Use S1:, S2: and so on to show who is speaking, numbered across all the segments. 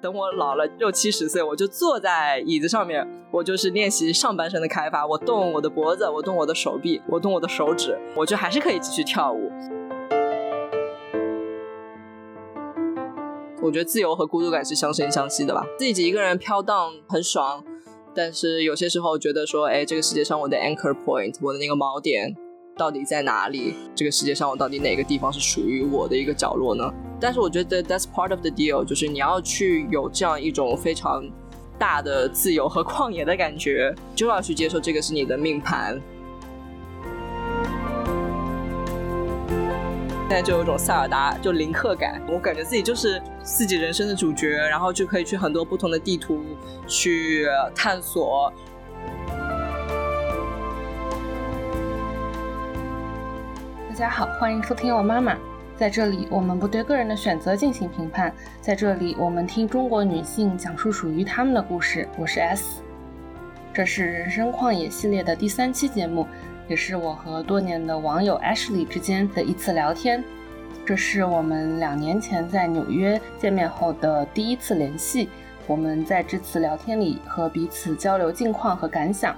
S1: 等我老了六七十岁，我就坐在椅子上面，我就是练习上半身的开发，我动我的脖子，我动我的手臂，我动我的手指，我就还是可以继续跳舞。我觉得自由和孤独感是相生相息的吧，自己一个人飘荡很爽，但是有些时候觉得说，哎，这个世界上我的 anchor point，我的那个锚点到底在哪里？这个世界上我到底哪个地方是属于我的一个角落呢？但是我觉得 that's part of the deal，就是你要去有这样一种非常大的自由和旷野的感觉，就要去接受这个是你的命盘。现在就有一种塞尔达就林克感，我感觉自己就是自己人生的主角，然后就可以去很多不同的地图去探索。
S2: 大家好，欢迎收听我妈妈。在这里，我们不对个人的选择进行评判。在这里，我们听中国女性讲述属于她们的故事。我是 S，这是人生旷野系列的第三期节目，也是我和多年的网友 Ashley 之间的一次聊天。这是我们两年前在纽约见面后的第一次联系。我们在这次聊天里和彼此交流近况和感想。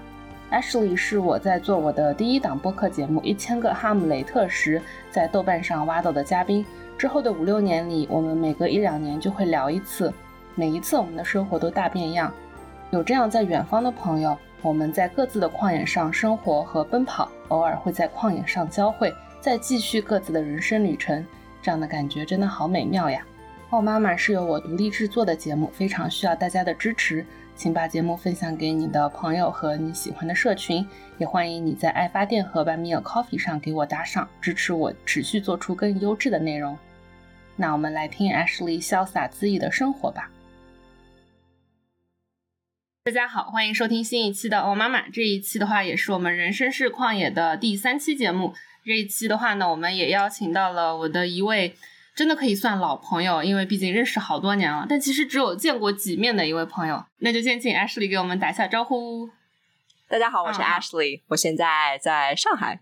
S2: Ashley 是我在做我的第一档播客节目《一千个哈姆雷特》时，在豆瓣上挖到的嘉宾。之后的五六年里，我们每隔一两年就会聊一次，每一次我们的生活都大变样。有这样在远方的朋友，我们在各自的旷野上生活和奔跑，偶尔会在旷野上交汇，再继续各自的人生旅程。这样的感觉真的好美妙呀！哦，妈妈是由我独立制作的节目，非常需要大家的支持。请把节目分享给你的朋友和你喜欢的社群，也欢迎你在爱发电和 Buy Me a Coffee 上给我打赏，支持我持续做出更优质的内容。那我们来听 Ashley 潇洒恣意的生活吧。大家好，欢迎收听新一期的《哦妈妈》。这一期的话，也是我们人生是旷野的第三期节目。这一期的话呢，我们也邀请到了我的一位。真的可以算老朋友，因为毕竟认识好多年了。但其实只有见过几面的一位朋友，那就先请 Ashley 给我们打一下招呼。
S1: 大家好，我是 Ashley，我现在在上海。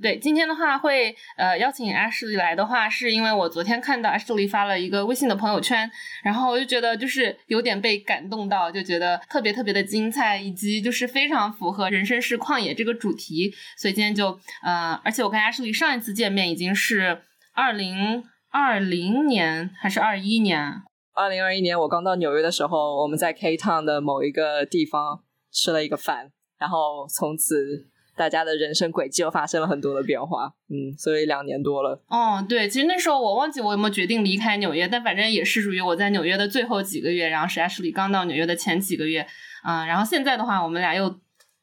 S2: 对，今天的话会呃邀请 Ashley 来的话，是因为我昨天看到 Ashley 发了一个微信的朋友圈，然后我就觉得就是有点被感动到，就觉得特别特别的精彩，以及就是非常符合人生是旷野这个主题，所以今天就呃，而且我跟 Ashley 上一次见面已经是。二零二零年还是二一年？
S1: 二零二一年我刚到纽约的时候，我们在 K Town 的某一个地方吃了一个饭，然后从此大家的人生轨迹又发生了很多的变化。嗯，所以两年多了。
S2: 哦，对，其实那时候我忘记我有没有决定离开纽约，但反正也是属于我在纽约的最后几个月，然后是 Ashley 刚到纽约的前几个月。嗯，然后现在的话，我们俩又。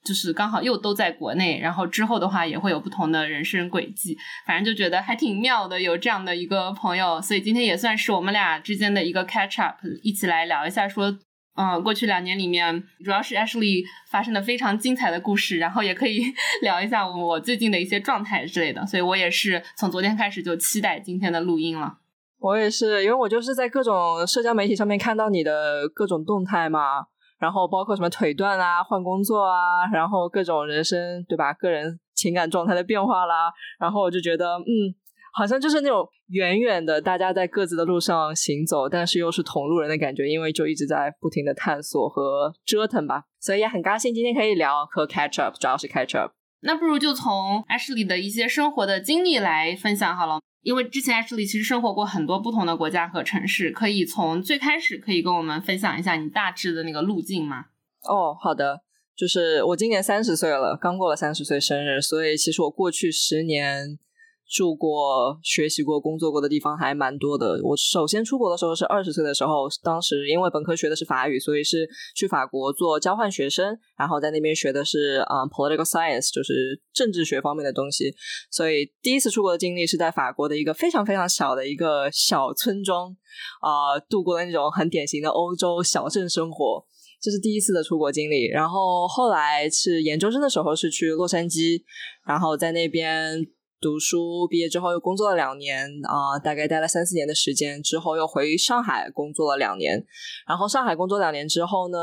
S2: 就是刚好又都在国内，然后之后的话也会有不同的人生轨迹，反正就觉得还挺妙的，有这样的一个朋友，所以今天也算是我们俩之间的一个 catch up，一起来聊一下，说，嗯，过去两年里面，主要是 Ashley 发生的非常精彩的故事，然后也可以 聊一下我最近的一些状态之类的，所以我也是从昨天开始就期待今天的录音了。
S1: 我也是，因为我就是在各种社交媒体上面看到你的各种动态嘛。然后包括什么腿断啊、换工作啊，然后各种人生对吧？个人情感状态的变化啦，然后我就觉得，嗯，好像就是那种远远的大家在各自的路上行走，但是又是同路人的感觉，因为就一直在不停的探索和折腾吧。所以也很高兴今天可以聊和 catch up，主要是 catch up。
S2: 那不如就从 Ashley 的一些生活的经历来分享好了。因为之前 Ashley 其实生活过很多不同的国家和城市，可以从最开始可以跟我们分享一下你大致的那个路径吗？
S1: 哦，好的，就是我今年三十岁了，刚过了三十岁生日，所以其实我过去十年。住过、学习过、工作过的地方还蛮多的。我首先出国的时候是二十岁的时候，当时因为本科学的是法语，所以是去法国做交换学生，然后在那边学的是啊 political science，就是政治学方面的东西。所以第一次出国的经历是在法国的一个非常非常小的一个小村庄啊，度过了那种很典型的欧洲小镇生活，这是第一次的出国经历。然后后来是研究生的时候是去洛杉矶，然后在那边。读书，毕业之后又工作了两年啊，大概待了三四年的时间，之后又回上海工作了两年。然后上海工作两年之后呢，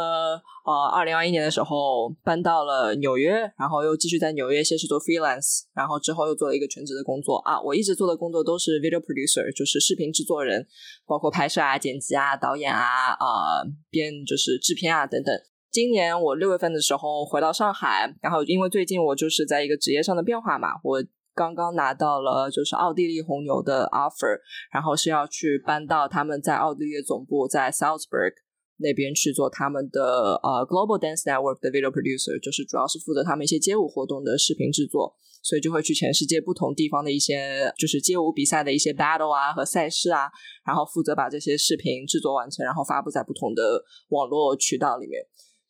S1: 呃，二零二一年的时候搬到了纽约，然后又继续在纽约先是做 freelance，然后之后又做了一个全职的工作啊。我一直做的工作都是 video producer，就是视频制作人，包括拍摄啊、剪辑啊、导演啊、啊编就是制片啊等等。今年我六月份的时候回到上海，然后因为最近我就是在一个职业上的变化嘛，我。刚刚拿到了就是奥地利红牛的 offer，然后是要去搬到他们在奥地利总部在 Salzburg 那边去做他们的呃 Global Dance Network 的 video producer，就是主要是负责他们一些街舞活动的视频制作，所以就会去全世界不同地方的一些就是街舞比赛的一些 battle 啊和赛事啊，然后负责把这些视频制作完成，然后发布在不同的网络渠道里面。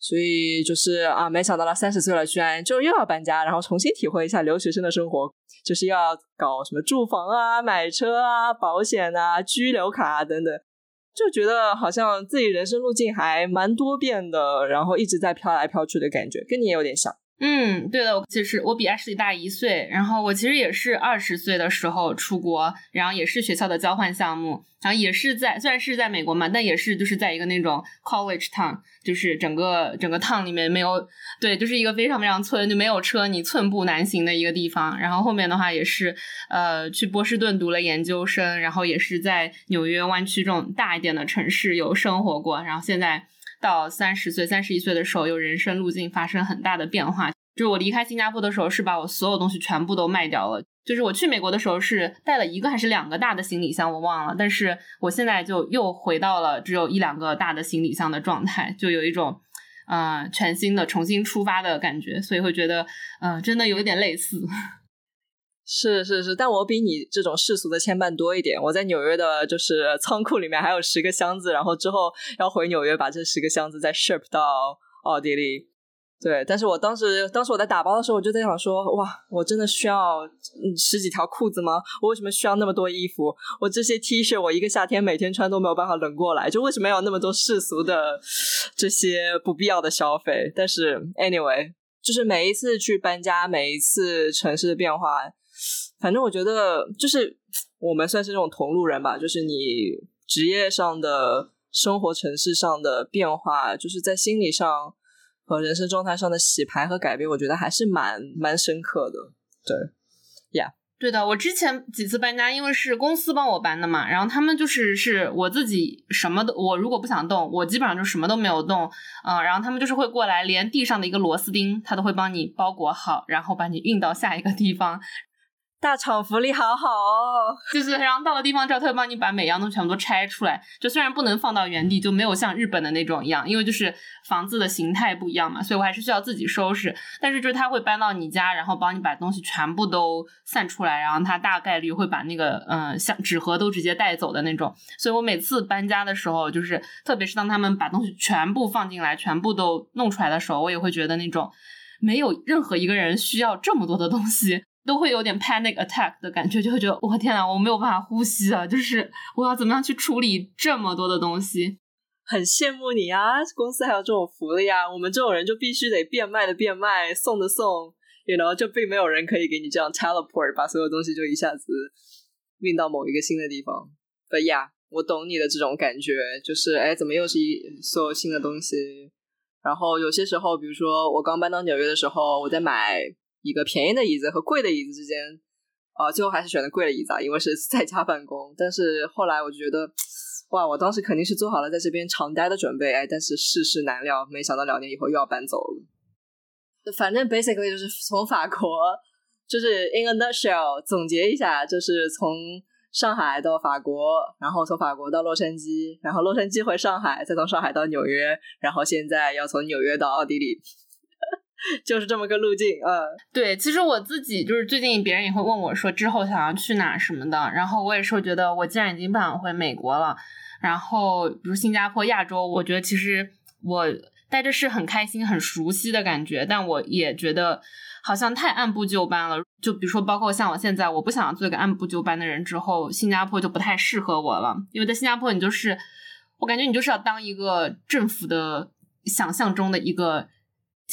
S1: 所以就是啊，没想到了三十岁了，居然就又要搬家，然后重新体会一下留学生的生活，就是要搞什么住房啊、买车啊、保险啊、居留卡啊等等，就觉得好像自己人生路径还蛮多变的，然后一直在飘来飘去的感觉，跟你也有点像。
S2: 嗯，对的，其实我比 Ashley 大一岁，然后我其实也是二十岁的时候出国，然后也是学校的交换项目，然后也是在虽然是在美国嘛，但也是就是在一个那种 college town，就是整个整个 town 里面没有，对，就是一个非常非常村，就没有车，你寸步难行的一个地方。然后后面的话也是呃去波士顿读了研究生，然后也是在纽约湾区这种大一点的城市有生活过，然后现在。到三十岁、三十一岁的时候，有人生路径发生很大的变化。就是我离开新加坡的时候，是把我所有东西全部都卖掉了。就是我去美国的时候，是带了一个还是两个大的行李箱，我忘了。但是我现在就又回到了只有一两个大的行李箱的状态，就有一种嗯全新的重新出发的感觉。所以会觉得嗯，真的有一点类似。
S1: 是是是，但我比你这种世俗的牵绊多一点。我在纽约的，就是仓库里面还有十个箱子，然后之后要回纽约把这十个箱子再 ship 到奥地利。对，但是我当时当时我在打包的时候，我就在想说，哇，我真的需要十几条裤子吗？我为什么需要那么多衣服？我这些 T 恤，我一个夏天每天穿都没有办法冷过来，就为什么要那么多世俗的这些不必要的消费？但是 anyway，就是每一次去搬家，每一次城市的变化。反正我觉得，就是我们算是这种同路人吧。就是你职业上的、生活城市上的变化，就是在心理上和人生状态上的洗牌和改变，我觉得还是蛮蛮深刻的。对，呀，
S2: 对的。我之前几次搬家，因为是公司帮我搬的嘛，然后他们就是是我自己什么都，我如果不想动，我基本上就什么都没有动。嗯，然后他们就是会过来，连地上的一个螺丝钉，他都会帮你包裹好，然后把你运到下一个地方。
S1: 大厂福利好好哦，
S2: 就是，然后到了地方之后，他会帮你把每样东西全部都拆出来。就虽然不能放到原地，就没有像日本的那种一样，因为就是房子的形态不一样嘛，所以我还是需要自己收拾。但是就是他会搬到你家，然后帮你把东西全部都散出来，然后他大概率会把那个嗯像纸盒都直接带走的那种。所以我每次搬家的时候，就是特别是当他们把东西全部放进来，全部都弄出来的时候，我也会觉得那种没有任何一个人需要这么多的东西。都会有点 panic attack 的感觉，就会觉得我天呐，我没有办法呼吸啊！就是我要怎么样去处理这么多的东西？
S1: 很羡慕你啊，公司还有这种福利啊！我们这种人就必须得变卖的变卖，送的送，然后就并没有人可以给你这样 teleport，把所有东西就一下子运到某一个新的地方。But yeah，我懂你的这种感觉，就是哎，怎么又是一所有新的东西？然后有些时候，比如说我刚搬到纽约的时候，我在买。一个便宜的椅子和贵的椅子之间，啊，最后还是选的贵的椅子啊，因为是 在家办公。但是后来我就觉得，哇，我当时肯定是做好了在这边长待的准备，哎，但是世事难料，没想到两年以后又要搬走了。反正 basically 就是从法国，就是 in a nutshell 总结一下，就是从上海到法国，然后从法国到洛杉矶，然后洛杉矶回上海，再从上海到纽约，然后现在要从纽约到奥地利。就是这么个路径，嗯，
S2: 对，其实我自己就是最近别人也会问我说之后想要去哪什么的，然后我也是觉得我既然已经不想回美国了，然后比如新加坡、亚洲，我觉得其实我待着是很开心、很熟悉的感觉，但我也觉得好像太按部就班了。就比如说，包括像我现在，我不想做一个按部就班的人，之后新加坡就不太适合我了，因为在新加坡你就是我感觉你就是要当一个政府的想象中的一个。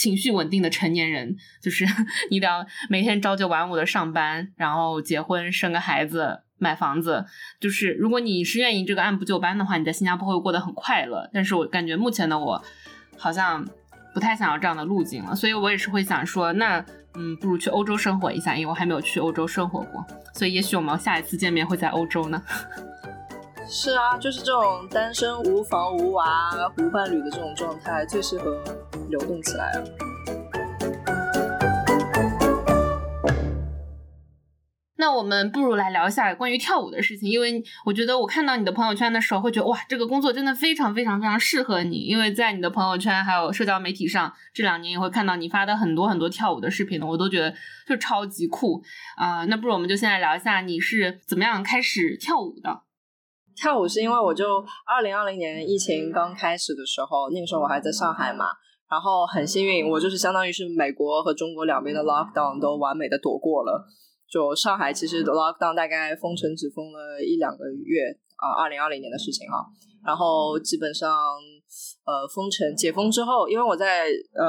S2: 情绪稳定的成年人，就是 你得要每天朝九晚五的上班，然后结婚生个孩子。买房子就是，如果你是愿意这个按部就班的话，你在新加坡会过得很快乐。但是我感觉目前的我好像不太想要这样的路径了，所以我也是会想说，那嗯，不如去欧洲生活一下，因为我还没有去欧洲生活过，所以也许我们下一次见面会在欧洲呢。
S1: 是啊，就是这种单身无房无娃无伴侣的这种状态，最适合流动起来了。
S2: 那我们不如来聊一下关于跳舞的事情，因为我觉得我看到你的朋友圈的时候，会觉得哇，这个工作真的非常非常非常适合你，因为在你的朋友圈还有社交媒体上，这两年也会看到你发的很多很多跳舞的视频，我都觉得就超级酷啊。那不如我们就先来聊一下你是怎么样开始跳舞的？
S1: 跳舞是因为我就二零二零年疫情刚开始的时候，那个时候我还在上海嘛，然后很幸运，我就是相当于是美国和中国两边的 lockdown 都完美的躲过了。就上海其实 lockdown 大概封城只封了一两个月啊，二零二零年的事情啊。然后基本上呃封城解封之后，因为我在呃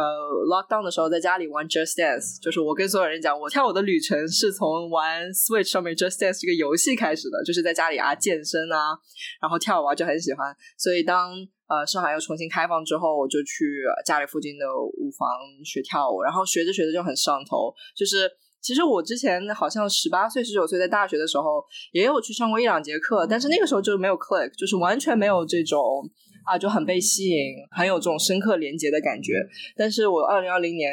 S1: lockdown 的时候在家里玩 Just Dance，就是我跟所有人讲，我跳舞的旅程是从玩 Switch 上面 Just Dance 这个游戏开始的，就是在家里啊健身啊，然后跳舞啊就很喜欢。所以当呃上海又重新开放之后，我就去家里附近的舞房学跳舞，然后学着学着就很上头，就是。其实我之前好像十八岁、十九岁在大学的时候也有去上过一两节课，但是那个时候就没有 click，就是完全没有这种啊就很被吸引、很有这种深刻连接的感觉。但是我二零二零年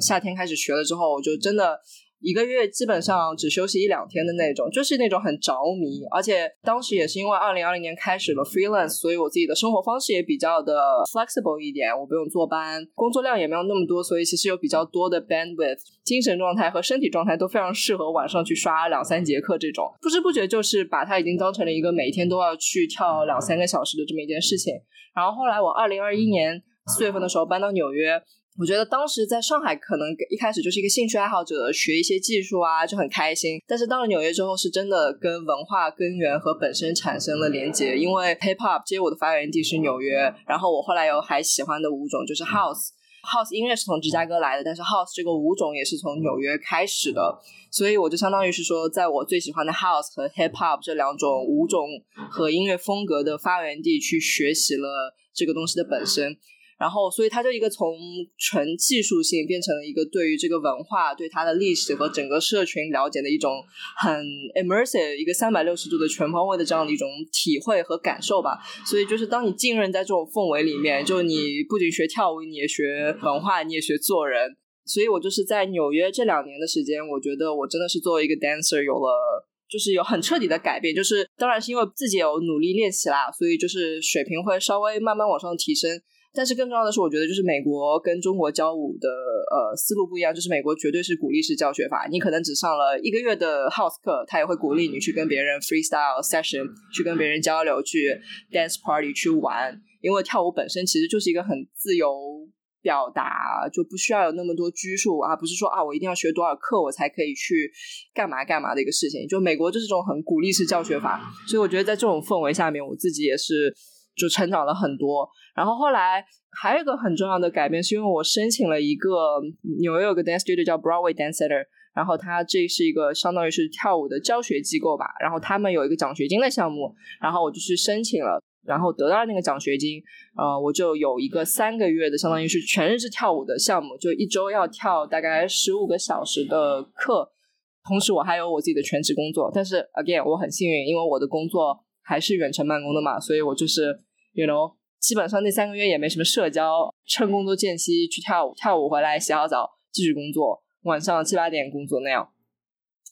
S1: 夏天开始学了之后，我就真的。一个月基本上只休息一两天的那种，就是那种很着迷。而且当时也是因为二零二零年开始了 freelance，所以我自己的生活方式也比较的 flexible 一点。我不用坐班，工作量也没有那么多，所以其实有比较多的 bandwidth，精神状态和身体状态都非常适合晚上去刷两三节课这种。不知不觉就是把它已经当成了一个每天都要去跳两三个小时的这么一件事情。然后后来我二零二一年四月份的时候搬到纽约。我觉得当时在上海可能一开始就是一个兴趣爱好者，学一些技术啊就很开心。但是到了纽约之后，是真的跟文化根源和本身产生了连接。因为 hip hop 街舞的发源地是纽约，然后我后来有还喜欢的舞种就是 house，house 音乐是从芝加哥来的，但是 house 这个舞种也是从纽约开始的。所以我就相当于是说，在我最喜欢的 house 和 hip hop 这两种舞种和音乐风格的发源地去学习了这个东西的本身。然后，所以它就一个从纯技术性变成了一个对于这个文化、对它的历史和整个社群了解的一种很 immersive、一个三百六十度的全方位的这样的一种体会和感受吧。所以，就是当你浸润在这种氛围里面，就你不仅学跳舞，你也学文化，你也学做人。所以我就是在纽约这两年的时间，我觉得我真的是作为一个 dancer 有了，就是有很彻底的改变。就是当然是因为自己有努力练习啦，所以就是水平会稍微慢慢往上提升。但是更重要的是，我觉得就是美国跟中国教舞的呃思路不一样，就是美国绝对是鼓励式教学法，你可能只上了一个月的 house 课，他也会鼓励你去跟别人 freestyle session，去跟别人交流，去 dance party 去玩，因为跳舞本身其实就是一个很自由表达，就不需要有那么多拘束啊，不是说啊我一定要学多少课我才可以去干嘛干嘛的一个事情，就美国就是这种很鼓励式教学法，所以我觉得在这种氛围下面，我自己也是就成长了很多。然后后来还有一个很重要的改变，是因为我申请了一个纽约有个 dance studio 叫 Broadway Dance Center，然后它这是一个相当于是跳舞的教学机构吧，然后他们有一个奖学金的项目，然后我就去申请了，然后得到了那个奖学金，呃，我就有一个三个月的相当于是全日制跳舞的项目，就一周要跳大概十五个小时的课，同时我还有我自己的全职工作，但是 again 我很幸运，因为我的工作还是远程办公的嘛，所以我就是 you know。基本上那三个月也没什么社交，趁工作间隙去跳舞，跳舞回来洗好澡继续工作，晚上七八点工作那样。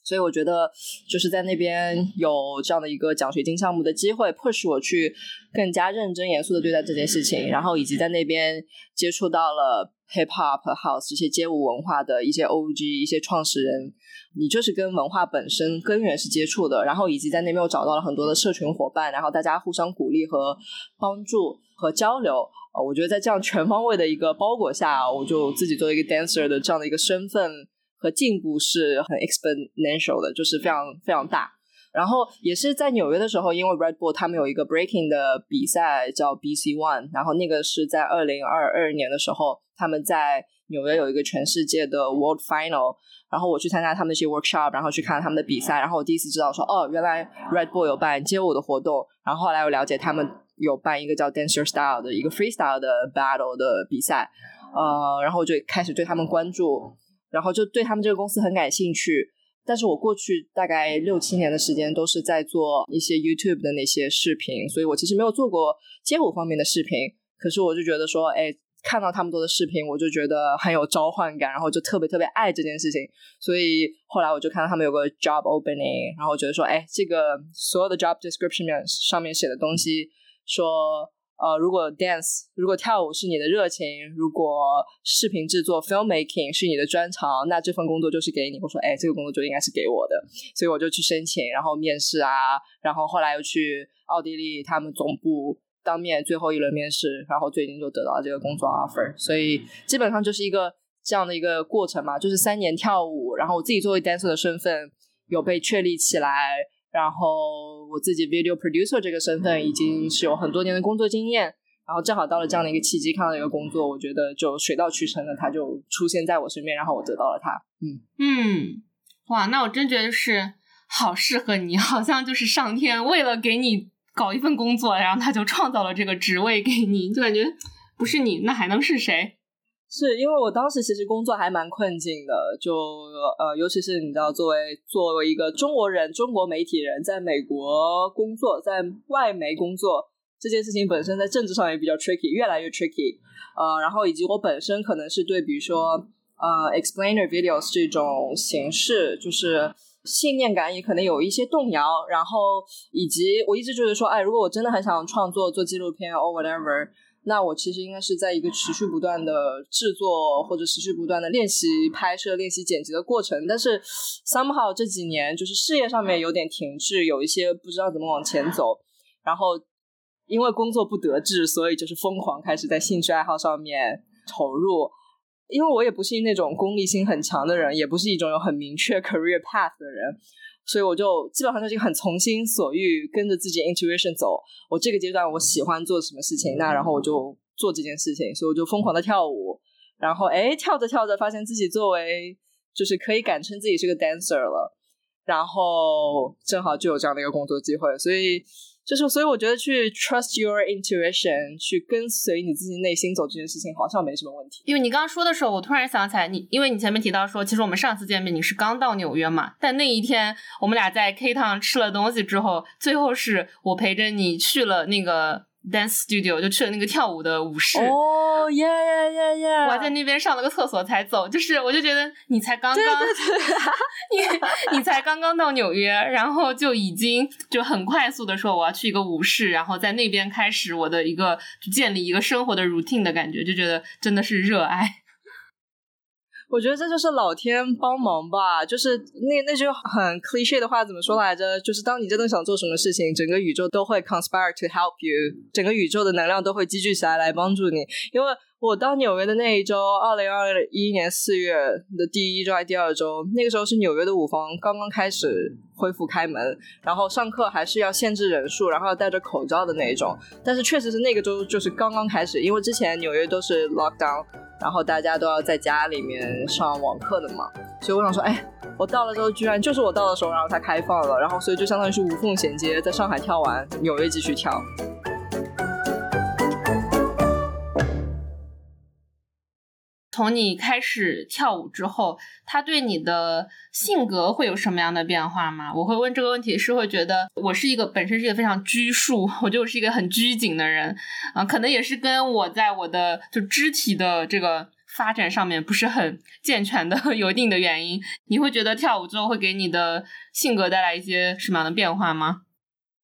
S1: 所以我觉得就是在那边有这样的一个奖学金项目的机会，push 我去更加认真严肃的对待这件事情，然后以及在那边接触到了 hip hop house 这些街舞文化的一些 OG 一些创始人。你就是跟文化本身根源是接触的，然后以及在那边又找到了很多的社群伙伴，然后大家互相鼓励和帮助和交流。呃，我觉得在这样全方位的一个包裹下，我就自己作为一个 dancer 的这样的一个身份和进步是很 exponential 的，就是非常非常大。然后也是在纽约的时候，因为 Red Bull 他们有一个 breaking 的比赛叫 BC One，然后那个是在二零二二年的时候。他们在纽约有一个全世界的 World Final，然后我去参加他们的一些 workshop，然后去看他们的比赛，然后我第一次知道说，哦，原来 Red Bull 有办街舞的活动，然后后来我了解他们有办一个叫 Dancer Style 的一个 freestyle 的 battle 的比赛，呃，然后我就开始对他们关注，然后就对他们这个公司很感兴趣。但是我过去大概六七年的时间都是在做一些 YouTube 的那些视频，所以我其实没有做过街舞方面的视频。可是我就觉得说，哎，看到他们做的视频，我就觉得很有召唤感，然后就特别特别爱这件事情。所以后来我就看到他们有个 job opening，然后觉得说，哎，这个所有的 job description 上面写的东西说。呃，如果 dance，如果跳舞是你的热情，如果视频制作 filmmaking 是你的专长，那这份工作就是给你。我说，哎，这个工作就应该是给我的，所以我就去申请，然后面试啊，然后后来又去奥地利他们总部当面最后一轮面试，然后最近就得到这个工作 offer。所以基本上就是一个这样的一个过程嘛，就是三年跳舞，然后我自己作为 dancer 的身份有被确立起来。然后我自己 video producer 这个身份已经是有很多年的工作经验，然后正好到了这样的一个契机，看到一个工作，我觉得就水到渠成的，他就出现在我身边，然后我得到了他。
S2: 嗯嗯，哇，那我真觉得是好适合你，好像就是上天为了给你搞一份工作，然后他就创造了这个职位给你，就感觉不是你那还能是谁？
S1: 是因为我当时其实工作还蛮困境的，就呃，尤其是你知道，作为作为一个中国人、中国媒体人，在美国工作，在外媒工作这件事情本身在政治上也比较 tricky，越来越 tricky。呃，然后以及我本身可能是对，比如说呃，explainer videos 这种形式，就是信念感也可能有一些动摇。然后以及我一直就是说，哎，如果我真的很想创作做纪录片 or whatever。那我其实应该是在一个持续不断的制作或者持续不断的练习拍摄、练习剪辑的过程，但是 somehow 这几年就是事业上面有点停滞，有一些不知道怎么往前走，然后因为工作不得志，所以就是疯狂开始在兴趣爱好上面投入。因为我也不是那种功利心很强的人，也不是一种有很明确 career path 的人。所以我就基本上就是很从心所欲，跟着自己 intuition 走。我这个阶段我喜欢做什么事情，那然后我就做这件事情。所以我就疯狂的跳舞，然后哎跳着跳着，发现自己作为就是可以敢称自己是个 dancer 了，然后正好就有这样的一个工作机会，所以。就是，所以我觉得去 trust your intuition，去跟随你自己内心走这件事情，好像没什么问题。
S2: 因为你刚刚说的时候，我突然想起来，你因为你前面提到说，其实我们上次见面你是刚到纽约嘛，但那一天我们俩在 K Town 吃了东西之后，最后是我陪着你去了那个。Dance studio 就去了那个跳舞的舞室
S1: 哦耶耶耶耶！
S2: 我还在那边上了个厕所才走，就是我就觉得你才刚刚，你你才刚刚到纽约，然后就已经就很快速的说我要去一个舞室，然后在那边开始我的一个建立一个生活的 routine 的感觉，就觉得真的是热爱。
S1: 我觉得这就是老天帮忙吧，就是那那句很 cliche 的话怎么说来着？就是当你真的想做什么事情，整个宇宙都会 conspire to help you，整个宇宙的能量都会积聚起来来帮助你，因为。我到纽约的那一周，二零二一年四月的第一周还第二周，那个时候是纽约的舞房刚刚开始恢复开门，然后上课还是要限制人数，然后要戴着口罩的那一种。但是确实是那个周就是刚刚开始，因为之前纽约都是 lockdown，然后大家都要在家里面上网课的嘛。所以我想说，哎，我到了之后居然就是我到的时候，然后它开放了，然后所以就相当于是无缝衔接，在上海跳完，纽约继续跳。
S2: 从你开始跳舞之后，他对你的性格会有什么样的变化吗？我会问这个问题，是会觉得我是一个本身是一个非常拘束，我就是一个很拘谨的人啊，可能也是跟我在我的就肢体的这个发展上面不是很健全的 有一定的原因。你会觉得跳舞之后会给你的性格带来一些什么样的变化吗？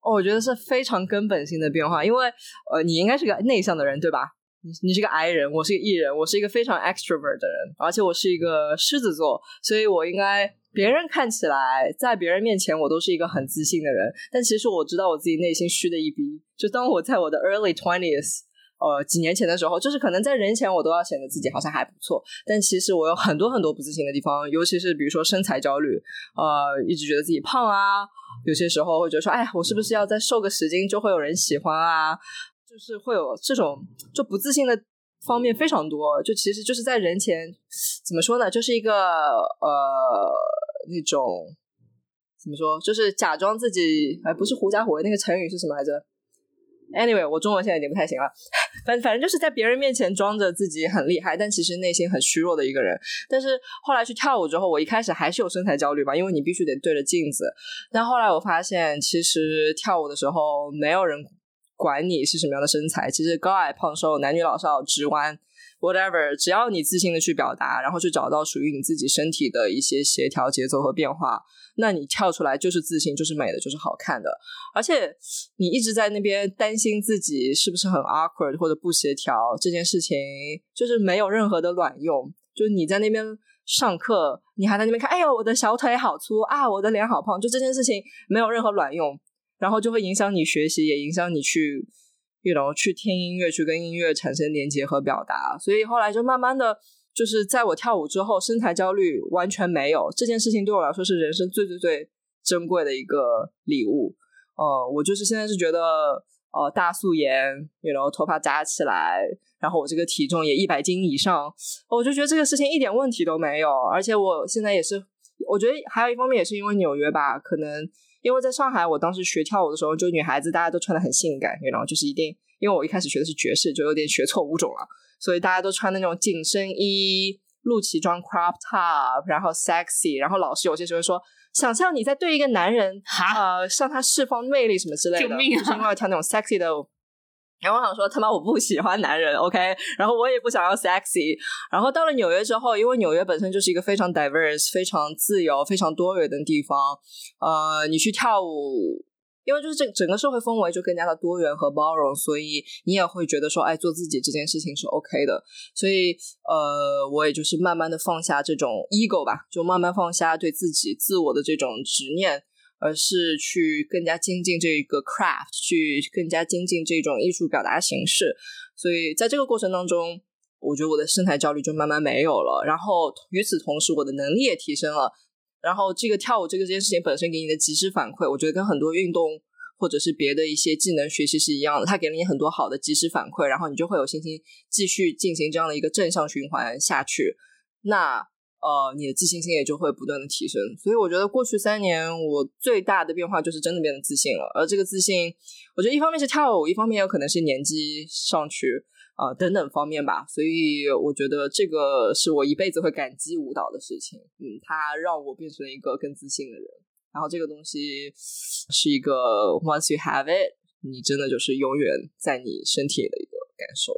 S1: 我觉得是非常根本性的变化，因为呃，你应该是个内向的人，对吧？你你是个 I 人，我是个 E 人，我是一个非常 extrovert 的人，而且我是一个狮子座，所以我应该别人看起来在别人面前我都是一个很自信的人，但其实我知道我自己内心虚的一逼。就当我在我的 early twenties，呃，几年前的时候，就是可能在人前我都要显得自己好像还不错，但其实我有很多很多不自信的地方，尤其是比如说身材焦虑，呃，一直觉得自己胖啊，有些时候会觉得说，哎，我是不是要再瘦个十斤就会有人喜欢啊？就是会有这种就不自信的方面非常多，就其实就是在人前怎么说呢，就是一个呃那种怎么说，就是假装自己哎，不是狐假虎威，那个成语是什么来着？Anyway，我中文现在已经不太行了，反反正就是在别人面前装着自己很厉害，但其实内心很虚弱的一个人。但是后来去跳舞之后，我一开始还是有身材焦虑吧，因为你必须得对着镜子。但后来我发现，其实跳舞的时候没有人。管你是什么样的身材，其实高矮胖瘦、男女老少、直弯，whatever，只要你自信的去表达，然后去找到属于你自己身体的一些协调节奏和变化，那你跳出来就是自信，就是美的，就是好看的。而且你一直在那边担心自己是不是很 awkward 或者不协调这件事情，就是没有任何的卵用。就是你在那边上课，你还在那边看，哎呦，我的小腿好粗啊，我的脸好胖，就这件事情没有任何卵用。然后就会影响你学习，也影响你去，you know，去听音乐，去跟音乐产生连接和表达。所以后来就慢慢的，就是在我跳舞之后，身材焦虑完全没有。这件事情对我来说是人生最最最珍贵的一个礼物。呃，我就是现在是觉得，呃，大素颜，you know，头发扎起来，然后我这个体重也一百斤以上，我就觉得这个事情一点问题都没有。而且我现在也是，我觉得还有一方面也是因为纽约吧，可能。因为在上海，我当时学跳舞的时候，就女孩子大家都穿的很性感，然后就是一定，因为我一开始学的是爵士，就有点学错舞种了，所以大家都穿那种紧身衣、露脐装 crop top，然后 sexy，然后老师有些时候说，想象你在对一个男人，呃，向他释放魅力什么之类的，
S2: 救命
S1: 啊！因为要跳那种 sexy 的。然后我想说，他妈我不喜欢男人，OK？然后我也不想要 sexy。然后到了纽约之后，因为纽约本身就是一个非常 diverse、非常自由、非常多元的地方，呃，你去跳舞，因为就是这整个社会氛围就更加的多元和包容，所以你也会觉得说，哎，做自己这件事情是 OK 的。所以，呃，我也就是慢慢的放下这种 ego 吧，就慢慢放下对自己自我的这种执念。而是去更加精进这个 craft，去更加精进这种艺术表达形式。所以在这个过程当中，我觉得我的身材焦虑就慢慢没有了。然后与此同时，我的能力也提升了。然后这个跳舞这个这件事情本身给你的及时反馈，我觉得跟很多运动或者是别的一些技能学习是一样的，它给了你很多好的及时反馈，然后你就会有信心继续进行这样的一个正向循环下去。那。呃，你的自信心也就会不断的提升，所以我觉得过去三年我最大的变化就是真的变得自信了。而这个自信，我觉得一方面是跳舞，一方面有可能是年纪上去啊等等方面吧。所以我觉得这个是我一辈子会感激舞蹈的事情。嗯，它让我变成了一个更自信的人。然后这个东西是一个 once you have it，你真的就是永远在你身体的一个感受。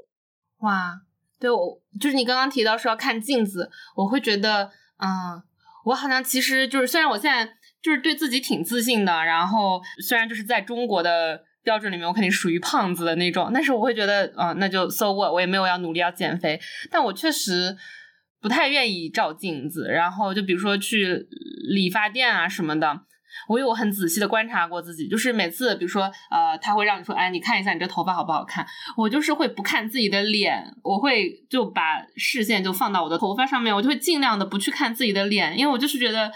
S2: 哇。对我就是你刚刚提到说要看镜子，我会觉得，嗯，我好像其实就是虽然我现在就是对自己挺自信的，然后虽然就是在中国的标准里面我肯定属于胖子的那种，但是我会觉得，嗯，那就 so what，我也没有要努力要减肥，但我确实不太愿意照镜子，然后就比如说去理发店啊什么的。我有很仔细的观察过自己，就是每次，比如说，呃，他会让你说，哎，你看一下你这头发好不好看？我就是会不看自己的脸，我会就把视线就放到我的头发上面，我就会尽量的不去看自己的脸，因为我就是觉得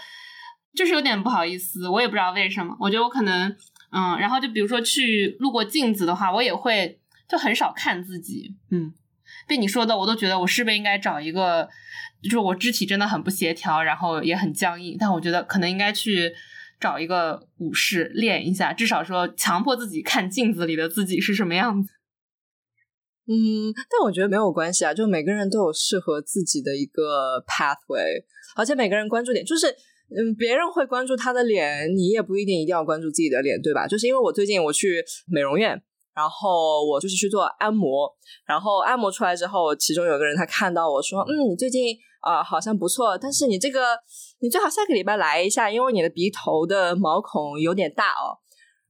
S2: 就是有点不好意思，我也不知道为什么。我觉得我可能，嗯，然后就比如说去路过镜子的话，我也会就很少看自己，嗯，被你说的我都觉得我是不是应该找一个，就是我肢体真的很不协调，然后也很僵硬，但我觉得可能应该去。找一个舞室练一下，至少说强迫自己看镜子里的自己是什么样子。
S1: 嗯，但我觉得没有关系啊，就每个人都有适合自己的一个 pathway，而且每个人关注点就是，嗯，别人会关注他的脸，你也不一定一定要关注自己的脸，对吧？就是因为我最近我去美容院，然后我就是去做按摩，然后按摩出来之后，其中有个人他看到我说，嗯，最近。啊，好像不错，但是你这个，你最好下个礼拜来一下，因为你的鼻头的毛孔有点大哦。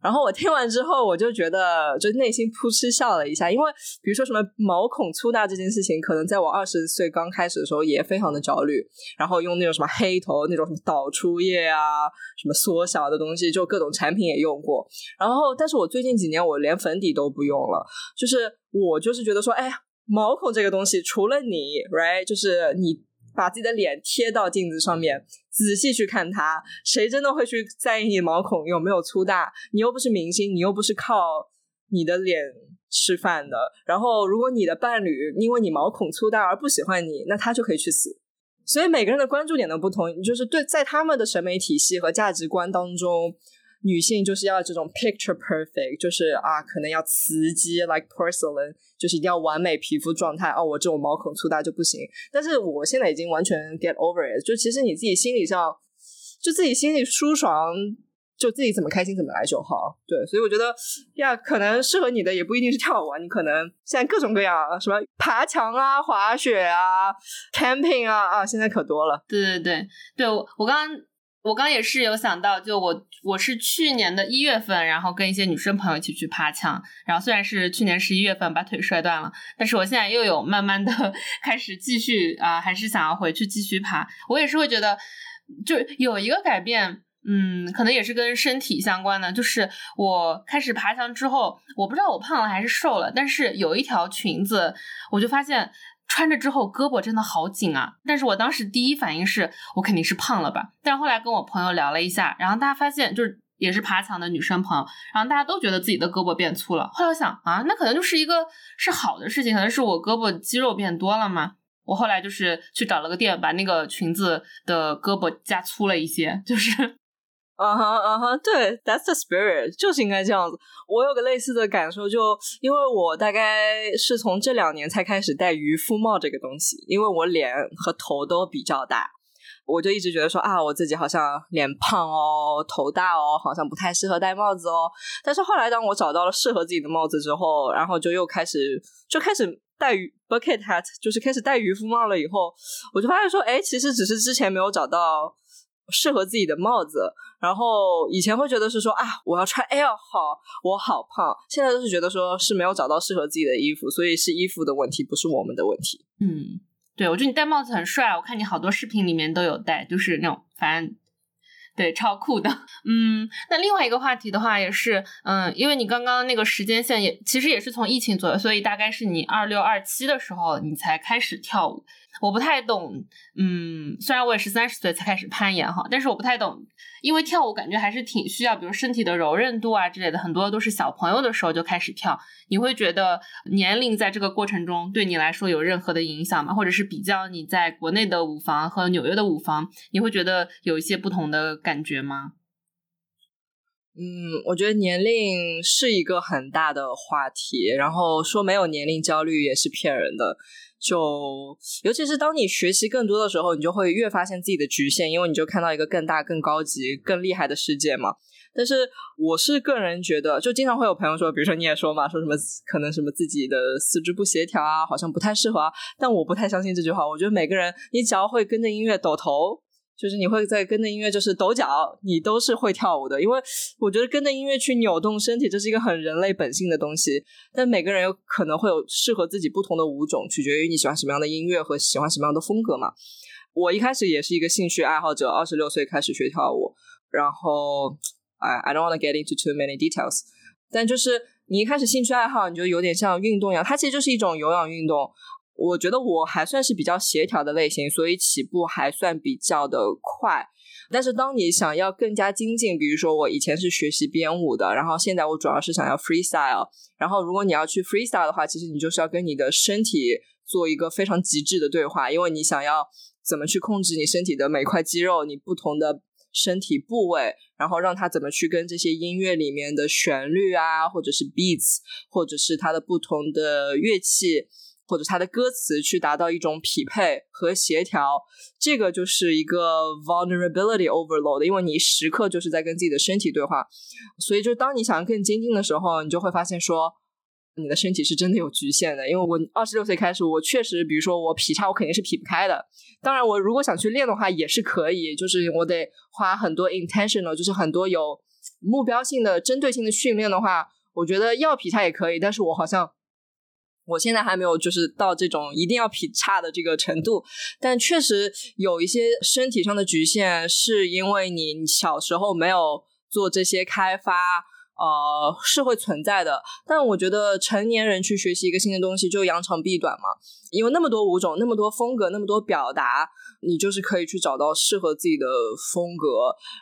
S1: 然后我听完之后，我就觉得，就内心扑哧笑了一下，因为比如说什么毛孔粗大这件事情，可能在我二十岁刚开始的时候也非常的焦虑，然后用那种什么黑头、那种什么导出液啊，什么缩小的东西，就各种产品也用过。然后，但是我最近几年我连粉底都不用了，就是我就是觉得说，哎呀，毛孔这个东西，除了你，right，就是你。把自己的脸贴到镜子上面，仔细去看它。谁真的会去在意你毛孔有没有粗大？你又不是明星，你又不是靠你的脸吃饭的。然后，如果你的伴侣因为你毛孔粗大而不喜欢你，那他就可以去死。所以每个人的关注点都不同，就是对在他们的审美体系和价值观当中。女性就是要这种 picture perfect，就是啊，可能要瓷肌 like porcelain，就是一定要完美皮肤状态。哦，我这种毛孔粗大就不行。但是我现在已经完全 get over it，就其实你自己心理上，就自己心里舒爽，就自己怎么开心怎么来就好。对，所以我觉得呀，可能适合你的也不一定是跳舞啊，你可能现在各种各样，什么爬墙啊、滑雪啊、camping 啊啊，现在可多了。
S2: 对对对对，我我刚刚。我刚也是有想到，就我我是去年的一月份，然后跟一些女生朋友一起去爬墙，然后虽然是去年十一月份把腿摔断了，但是我现在又有慢慢的 开始继续啊，还是想要回去继续爬。我也是会觉得，就有一个改变，嗯，可能也是跟身体相关的，就是我开始爬墙之后，我不知道我胖了还是瘦了，但是有一条裙子，我就发现。穿着之后胳膊真的好紧啊！但是我当时第一反应是我肯定是胖了吧。但是后来跟我朋友聊了一下，然后大家发现就是也是爬墙的女生朋友，然后大家都觉得自己的胳膊变粗了。后来我想啊，那可能就是一个是好的事情，可能是我胳膊肌肉变多了嘛。我后来就是去找了个店，把那个裙子的胳膊加粗了一些，就是。
S1: 啊哈啊哈，对，That's the spirit，就是应该这样子。我有个类似的感受，就因为我大概是从这两年才开始戴渔夫帽这个东西，因为我脸和头都比较大，我就一直觉得说啊，我自己好像脸胖哦，头大哦，好像不太适合戴帽子哦。但是后来当我找到了适合自己的帽子之后，然后就又开始就开始戴 bucket hat，就是开始戴渔夫帽了。以后我就发现说，哎，其实只是之前没有找到。适合自己的帽子，然后以前会觉得是说啊，我要穿 L 号，我好胖。现在都是觉得说是没有找到适合自己的衣服，所以是衣服的问题，不是我们的问题。
S2: 嗯，对，我觉得你戴帽子很帅，我看你好多视频里面都有戴，就是那种反正。对，超酷的。嗯，那另外一个话题的话，也是，嗯，因为你刚刚那个时间线也其实也是从疫情左右，所以大概是你二六二七的时候你才开始跳舞。我不太懂，嗯，虽然我也是三十岁才开始攀岩哈，但是我不太懂，因为跳舞感觉还是挺需要，比如身体的柔韧度啊之类的，很多都是小朋友的时候就开始跳。你会觉得年龄在这个过程中对你来说有任何的影响吗？或者是比较你在国内的舞房和纽约的舞房，你会觉得有一些不同的感觉吗？
S1: 嗯，我觉得年龄是一个很大的话题，然后说没有年龄焦虑也是骗人的。就尤其是当你学习更多的时候，你就会越发现自己的局限，因为你就看到一个更大、更高级、更厉害的世界嘛。但是我是个人觉得，就经常会有朋友说，比如说你也说嘛，说什么可能什么自己的四肢不协调啊，好像不太适合啊。但我不太相信这句话。我觉得每个人，你只要会跟着音乐抖头。就是你会在跟着音乐，就是抖脚，你都是会跳舞的。因为我觉得跟着音乐去扭动身体，这是一个很人类本性的东西。但每个人有可能会有适合自己不同的舞种，取决于你喜欢什么样的音乐和喜欢什么样的风格嘛。我一开始也是一个兴趣爱好者，二十六岁开始学跳舞，然后哎，I don't want to get into too many details。但就是你一开始兴趣爱好，你就有点像运动一样，它其实就是一种有氧运动。我觉得我还算是比较协调的类型，所以起步还算比较的快。但是当你想要更加精进，比如说我以前是学习编舞的，然后现在我主要是想要 freestyle。然后如果你要去 freestyle 的话，其实你就是要跟你的身体做一个非常极致的对话，因为你想要怎么去控制你身体的每块肌肉，你不同的身体部位，然后让它怎么去跟这些音乐里面的旋律啊，或者是 beats，或者是它的不同的乐器。或者它的歌词去达到一种匹配和协调，这个就是一个 vulnerability overload，因为你时刻就是在跟自己的身体对话，所以就当你想更精进的时候，你就会发现说，你的身体是真的有局限的。因为我二十六岁开始，我确实，比如说我劈叉，我肯定是劈不开的。当然，我如果想去练的话，也是可以，就是我得花很多 intentional，就是很多有目标性的、针对性的训练的话，我觉得要劈叉也可以，但是我好像。我现在还没有就是到这种一定要劈叉的这个程度，但确实有一些身体上的局限，是因为你小时候没有做这些开发，呃，是会存在的，但我觉得成年人去学习一个新的东西就扬长避短嘛，因为那么多舞种，那么多风格，那么多表达，你就是可以去找到适合自己的风格。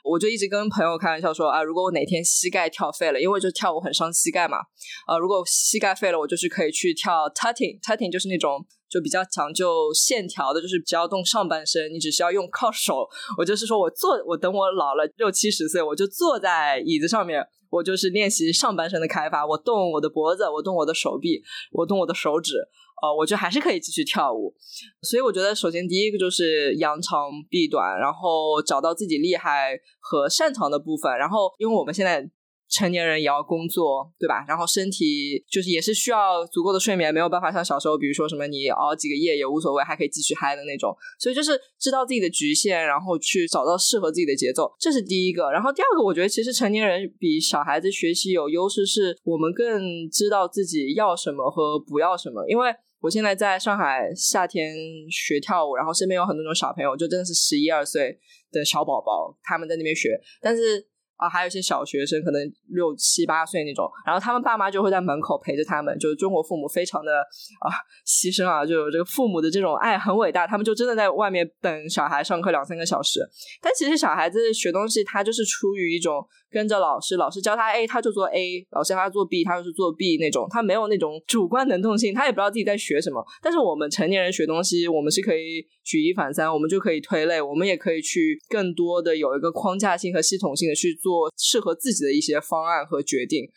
S1: 我就一直跟朋友开玩笑说啊，如果我哪天膝盖跳废了，因为就跳舞很伤膝盖嘛，啊，如果膝盖废了，我就是可以去跳 tutting，tutting 就是那种就比较讲究线条的，就是只要动上半身，你只需要用靠手。我就是说我坐，我等我老了六七十岁，我就坐在椅子上面。我就是练习上半身的开发，我动我的脖子，我动我的手臂，我动我的手指，呃，我觉得还是可以继续跳舞。所以我觉得，首先第一个就是扬长避短，然后找到自己厉害和擅长的部分，然后因为我们现在。成年人也要工作，对吧？然后身体就是也是需要足够的睡眠，没有办法像小时候，比如说什么你熬几个夜也无所谓，还可以继续嗨的那种。所以就是知道自己的局限，然后去找到适合自己的节奏，这是第一个。然后第二个，我觉得其实成年人比小孩子学习有优势，是我们更知道自己要什么和不要什么。因为我现在在上海夏天学跳舞，然后身边有很多种小朋友，就真的是十一二岁的小宝宝，他们在那边学，但是。啊，还有一些小学生，可能六七八岁那种，然后他们爸妈就会在门口陪着他们。就是中国父母非常的啊牺牲啊，就有这个父母的这种爱很伟大，他们就真的在外面等小孩上课两三个小时。但其实小孩子学东西，他就是出于一种。跟着老师，老师教他 A，他就做 A；老师教他做 B，他就是做 B 那种。他没有那种主观能动性，他也不知道自己在学什么。但是我们成年人学东西，我们是可以举一反三，我们就可以推类，我们也可以去更多的有一个框架性和系统性的去做适合自己的一些方案和决定。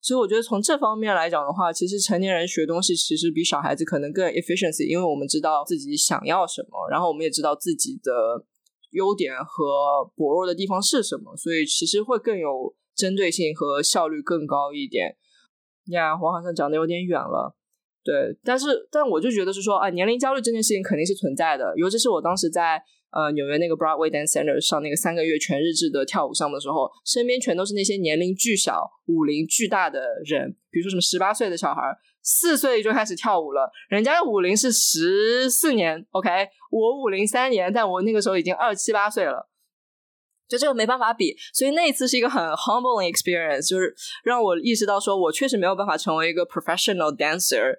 S1: 所以我觉得从这方面来讲的话，其实成年人学东西其实比小孩子可能更 efficiency，因为我们知道自己想要什么，然后我们也知道自己的。优点和薄弱的地方是什么？所以其实会更有针对性和效率更高一点。呀，我好像讲的有点远了。对，但是但我就觉得是说啊，年龄焦虑这件事情肯定是存在的。尤其是我当时在呃纽约那个 Broadway Dance Center 上那个三个月全日制的跳舞项目的时候，身边全都是那些年龄巨小、舞龄巨大的人，比如说什么十八岁的小孩。四岁就开始跳舞了，人家的舞龄是十四年，OK，我舞龄三年，但我那个时候已经二七八岁了，就这个没办法比，所以那一次是一个很 humbling experience，就是让我意识到说我确实没有办法成为一个 professional dancer。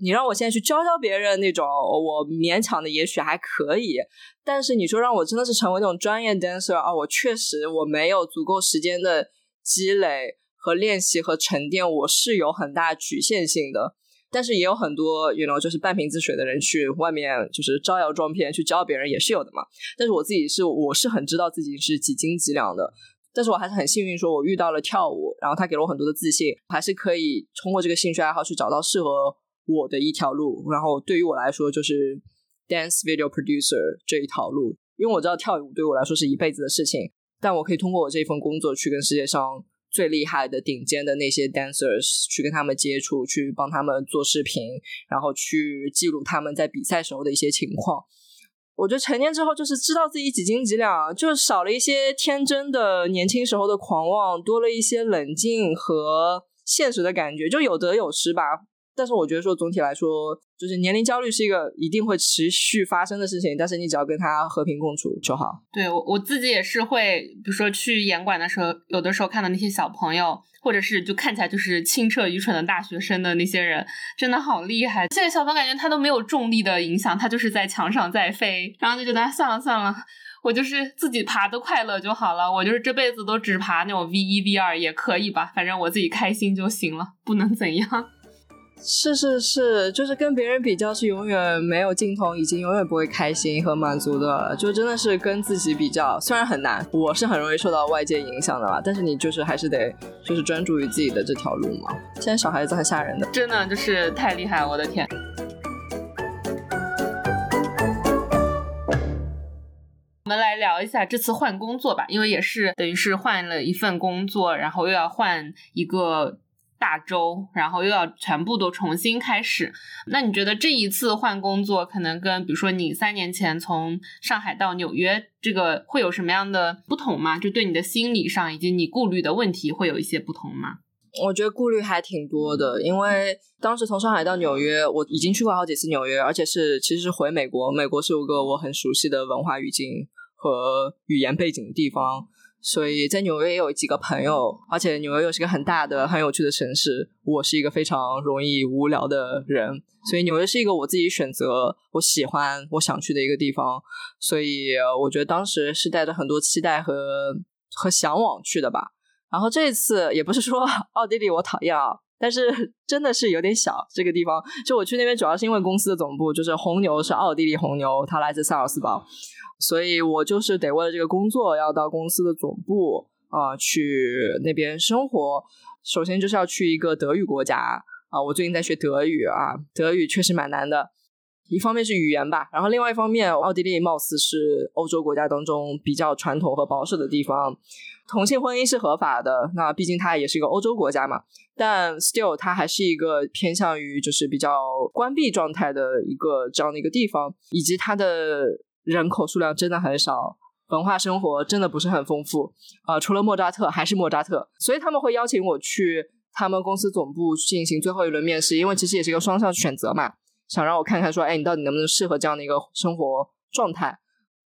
S1: 你让我现在去教教别人那种，我勉强的也许还可以，但是你说让我真的是成为那种专业 dancer 啊，我确实我没有足够时间的积累。和练习和沉淀，我是有很大局限性的，但是也有很多，you know，就是半瓶子水的人去外面就是招摇撞骗去教别人也是有的嘛。但是我自己是我是很知道自己是几斤几两的，但是我还是很幸运，说我遇到了跳舞，然后他给了我很多的自信，还是可以通过这个兴趣爱好去找到适合我的一条路。然后对于我来说，就是 dance video producer 这一条路，因为我知道跳舞对我来说是一辈子的事情，但我可以通过我这份工作去跟世界上。最厉害的、顶尖的那些 dancers 去跟他们接触，去帮他们做视频，然后去记录他们在比赛时候的一些情况。我觉得成年之后，就是知道自己几斤几两，就少了一些天真的年轻时候的狂妄，多了一些冷静和现实的感觉，就有得有失吧。但是我觉得说总体来说，就是年龄焦虑是一个一定会持续发生的事情。但是你只要跟他和平共处就好。
S2: 对我我自己也是会，比如说去演馆的时候，有的时候看到那些小朋友，或者是就看起来就是清澈愚蠢的大学生的那些人，真的好厉害。现在小朋友感觉他都没有重力的影响，他就是在墙上在飞，然后就觉得算了算了，我就是自己爬的快乐就好了。我就是这辈子都只爬那种 V 一 V 二也可以吧，反正我自己开心就行了，不能怎样。
S1: 是是是，就是跟别人比较是永远没有尽头，已经永远不会开心和满足的。就真的是跟自己比较，虽然很难，我是很容易受到外界影响的吧。但是你就是还是得就是专注于自己的这条路嘛。现在小孩子很吓人的，
S2: 真的就是太厉害，我的天。我们来聊一下这次换工作吧，因为也是等于是换了一份工作，然后又要换一个。大洲，然后又要全部都重新开始。那你觉得这一次换工作，可能跟比如说你三年前从上海到纽约，这个会有什么样的不同吗？就对你的心理上以及你顾虑的问题会有一些不同吗？
S1: 我觉得顾虑还挺多的，因为当时从上海到纽约，我已经去过好几次纽约，而且是其实是回美国。美国是有个我很熟悉的文化语境和语言背景的地方。所以在纽约也有几个朋友，而且纽约又是个很大的、很有趣的城市。我是一个非常容易无聊的人，所以纽约是一个我自己选择、我喜欢、我想去的一个地方。所以我觉得当时是带着很多期待和和向往去的吧。然后这次也不是说 奥地利我讨厌啊，但是 真的是有点小这个地方。就我去那边主要是因为公司的总部就是红牛是奥地利红牛，它来自萨尔斯堡。所以我就是得为了这个工作要到公司的总部啊去那边生活。首先就是要去一个德语国家啊，我最近在学德语啊，德语确实蛮难的。一方面是语言吧，然后另外一方面，奥地利貌似是欧洲国家当中比较传统和保守的地方，同性婚姻是合法的。那毕竟它也是一个欧洲国家嘛，但 still 它还是一个偏向于就是比较关闭状态的一个这样的一个地方，以及它的。人口数量真的很少，文化生活真的不是很丰富啊！除了莫扎特还是莫扎特，所以他们会邀请我去他们公司总部进行最后一轮面试，因为其实也是一个双向选择嘛，想让我看看说，哎，你到底能不能适合这样的一个生活状态？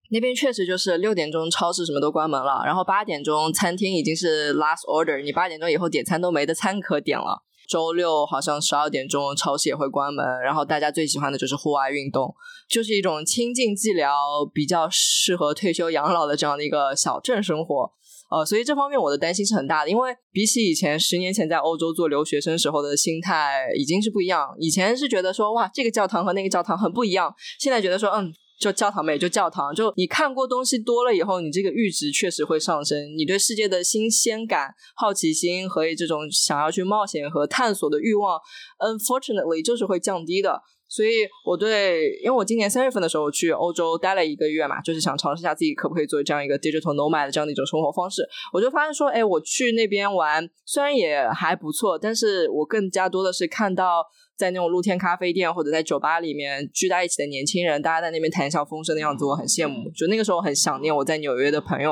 S1: 那边确实就是六点钟超市什么都关门了，然后八点钟餐厅已经是 last order，你八点钟以后点餐都没得餐可点了。周六好像十二点钟超市也会关门，然后大家最喜欢的就是户外运动，就是一种清静寂寥、比较适合退休养老的这样的一个小镇生活。呃，所以这方面我的担心是很大的，因为比起以前十年前在欧洲做留学生时候的心态已经是不一样。以前是觉得说哇，这个教堂和那个教堂很不一样，现在觉得说嗯。就教堂呗，就教堂。就你看过东西多了以后，你这个阈值确实会上升。你对世界的新鲜感、好奇心和这种想要去冒险和探索的欲望，unfortunately 就是会降低的。所以我对，因为我今年三月份的时候去欧洲待了一个月嘛，就是想尝试一下自己可不可以做这样一个 digital nomad 的这样的一种生活方式。我就发现说，哎，我去那边玩虽然也还不错，但是我更加多的是看到。在那种露天咖啡店或者在酒吧里面聚在一起的年轻人，大家在那边谈笑风生的样子，我很羡慕。就那个时候很想念我在纽约的朋友，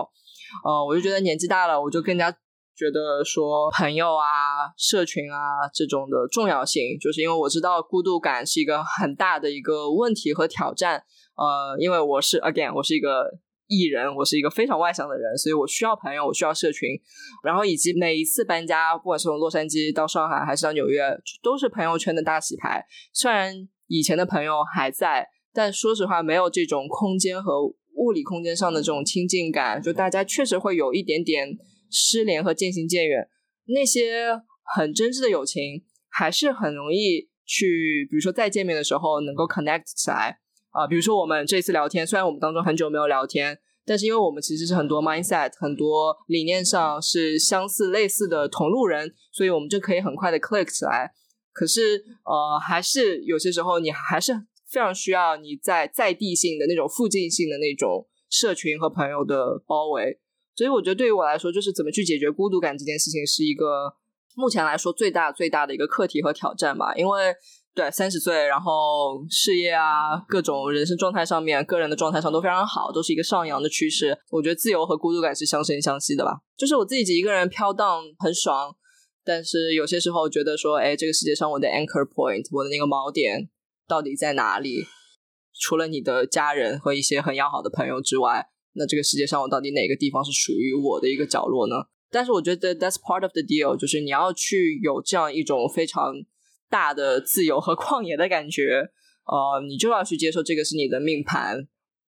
S1: 呃，我就觉得年纪大了，我就更加觉得说朋友啊、社群啊这种的重要性，就是因为我知道孤独感是一个很大的一个问题和挑战。呃，因为我是 again，我是一个。艺人，我是一个非常外向的人，所以我需要朋友，我需要社群，然后以及每一次搬家，不管是从洛杉矶到上海还是到纽约，都是朋友圈的大洗牌。虽然以前的朋友还在，但说实话，没有这种空间和物理空间上的这种亲近感，就大家确实会有一点点失联和渐行渐远。那些很真挚的友情，还是很容易去，比如说再见面的时候能够 connect 起来。啊，比如说我们这次聊天，虽然我们当中很久没有聊天，但是因为我们其实是很多 mindset、很多理念上是相似类似的同路人，所以我们就可以很快的 click 起来。可是，呃，还是有些时候你还是非常需要你在在地性的那种附近性的那种社群和朋友的包围。所以，我觉得对于我来说，就是怎么去解决孤独感这件事情，是一个目前来说最大最大的一个课题和挑战吧，因为。对，三十岁，然后事业啊，各种人生状态上面，个人的状态上都非常好，都是一个上扬的趋势。我觉得自由和孤独感是相生相息的吧。就是我自己一个人飘荡很爽，但是有些时候觉得说，哎，这个世界上我的 anchor point，我的那个锚点到底在哪里？除了你的家人和一些很要好的朋友之外，那这个世界上我到底哪个地方是属于我的一个角落呢？但是我觉得 that's part of the deal，就是你要去有这样一种非常。大的自由和旷野的感觉，呃，你就要去接受这个是你的命盘，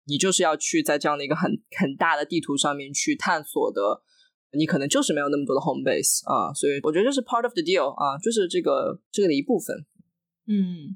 S1: 你就是要去在这样的一个很很大的地图上面去探索的，你可能就是没有那么多的 home base 啊，所以我觉得这是 part of the deal 啊，就是这个这个的一部分。
S2: 嗯，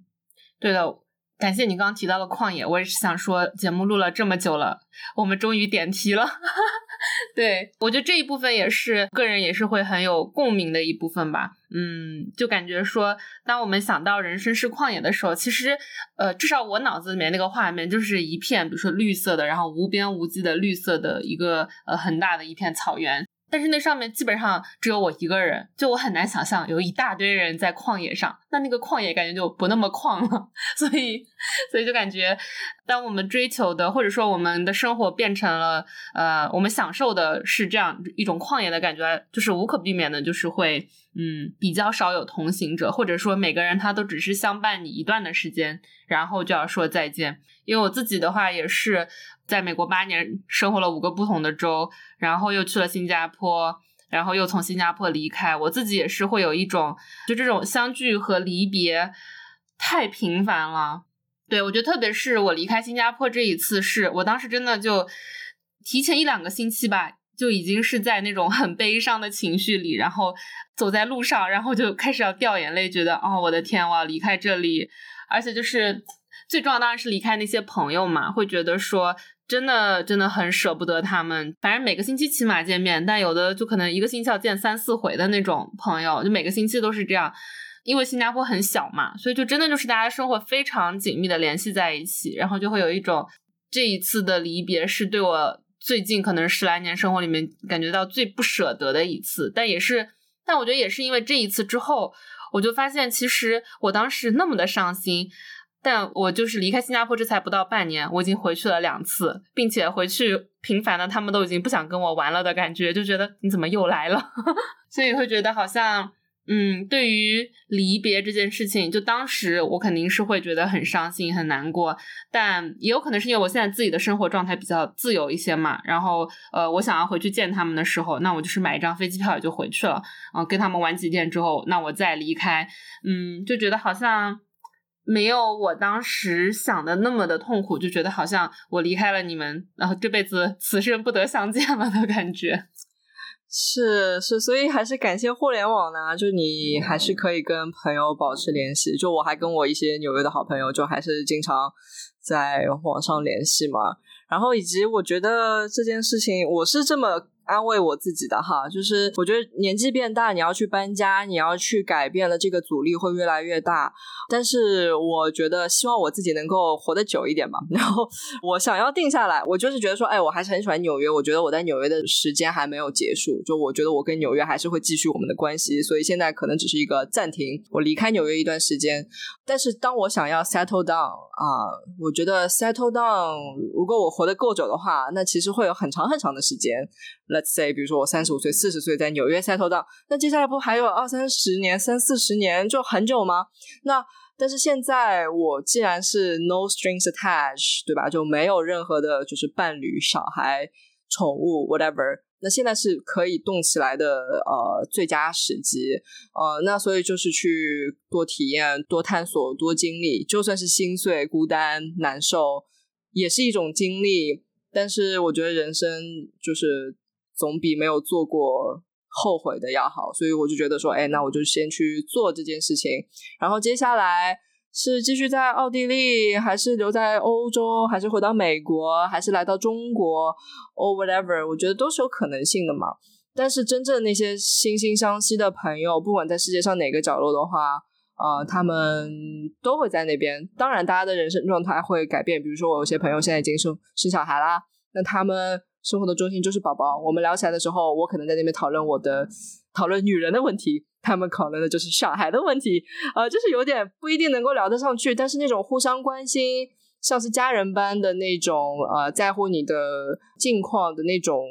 S2: 对的。感谢你刚刚提到了旷野，我也是想说，节目录了这么久了，我们终于点题了。对我觉得这一部分也是个人也是会很有共鸣的一部分吧。嗯，就感觉说，当我们想到人生是旷野的时候，其实呃，至少我脑子里面那个画面就是一片，比如说绿色的，然后无边无际的绿色的一个呃很大的一片草原。但是那上面基本上只有我一个人，就我很难想象有一大堆人在旷野上，那那个旷野感觉就不那么旷了。所以，所以就感觉，当我们追求的或者说我们的生活变成了呃，我们享受的是这样一种旷野的感觉，就是无可避免的，就是会嗯比较少有同行者，或者说每个人他都只是相伴你一段的时间，然后就要说再见。因为我自己的话也是。在美国八年，生活了五个不同的州，然后又去了新加坡，然后又从新加坡离开。我自己也是会有一种，就这种相聚和离别太频繁了。对我觉得，特别是我离开新加坡这一次，是我当时真的就提前一两个星期吧。就已经是在那种很悲伤的情绪里，然后走在路上，然后就开始要掉眼泪，觉得哦，我的天，我要离开这里，而且就是最重要当然是离开那些朋友嘛，会觉得说真的真的很舍不得他们。反正每个星期起码见面，但有的就可能一个星期要见三四回的那种朋友，就每个星期都是这样。因为新加坡很小嘛，所以就真的就是大家生活非常紧密的联系在一起，然后就会有一种这一次的离别是对我。最近可能十来年生活里面感觉到最不舍得的一次，但也是，但我觉得也是因为这一次之后，我就发现其实我当时那么的伤心，但我就是离开新加坡这才不到半年，我已经回去了两次，并且回去频繁的他们都已经不想跟我玩了的感觉，就觉得你怎么又来了，所以会觉得好像。嗯，对于离别这件事情，就当时我肯定是会觉得很伤心、很难过，但也有可能是因为我现在自己的生活状态比较自由一些嘛。然后，呃，我想要回去见他们的时候，那我就是买一张飞机票也就回去了，嗯，跟他们玩几天之后，那我再离开，嗯，就觉得好像没有我当时想的那么的痛苦，就觉得好像我离开了你们，然后这辈子此生不得相见了的感觉。
S1: 是是，所以还是感谢互联网呢，就你还是可以跟朋友保持联系。就我还跟我一些纽约的好朋友，就还是经常在网上联系嘛。然后以及我觉得这件事情，我是这么。安慰我自己的哈，就是我觉得年纪变大，你要去搬家，你要去改变的这个阻力会越来越大。但是我觉得希望我自己能够活得久一点吧。然后我想要定下来，我就是觉得说，哎，我还是很喜欢纽约。我觉得我在纽约的时间还没有结束，就我觉得我跟纽约还是会继续我们的关系。所以现在可能只是一个暂停，我离开纽约一段时间。但是当我想要 settle down 啊，我觉得 settle down，如果我活得够久的话，那其实会有很长很长的时间。Let's say，比如说我三十五岁、四十岁在纽约 settle down，那接下来不还有二三十年、三四十年，就很久吗？那但是现在我既然是 no strings attached，对吧？就没有任何的，就是伴侣、小孩、宠物，whatever。那现在是可以动起来的，呃，最佳时机。呃，那所以就是去多体验、多探索、多经历，就算是心碎、孤单、难受，也是一种经历。但是我觉得人生就是。总比没有做过后悔的要好，所以我就觉得说，哎，那我就先去做这件事情。然后接下来是继续在奥地利，还是留在欧洲，还是回到美国，还是来到中国，or whatever，我觉得都是有可能性的嘛。但是真正那些惺惺相惜的朋友，不管在世界上哪个角落的话，呃，他们都会在那边。当然，大家的人生状态会改变。比如说，我有些朋友现在已经生生小孩啦，那他们。生活的中心就是宝宝。我们聊起来的时候，我可能在那边讨论我的讨论女人的问题，他们讨论的就是小孩的问题，呃，就是有点不一定能够聊得上去。但是那种互相关心，像是家人般的那种，呃，在乎你的近况的那种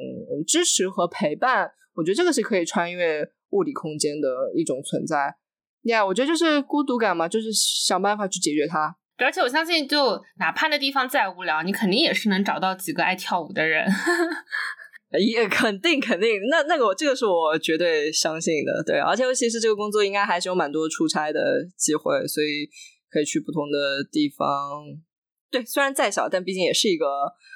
S1: 支持和陪伴，我觉得这个是可以穿越物理空间的一种存在。呀，我觉得就是孤独感嘛，就是想办法去解决它。
S2: 而且我相信，就哪怕那地方再无聊，你肯定也是能找到几个爱跳舞的人。
S1: 也肯定肯定，那那个我这个是我绝对相信的。对，而且尤其是这个工作，应该还是有蛮多出差的机会，所以可以去不同的地方。对，虽然再小，但毕竟也是一个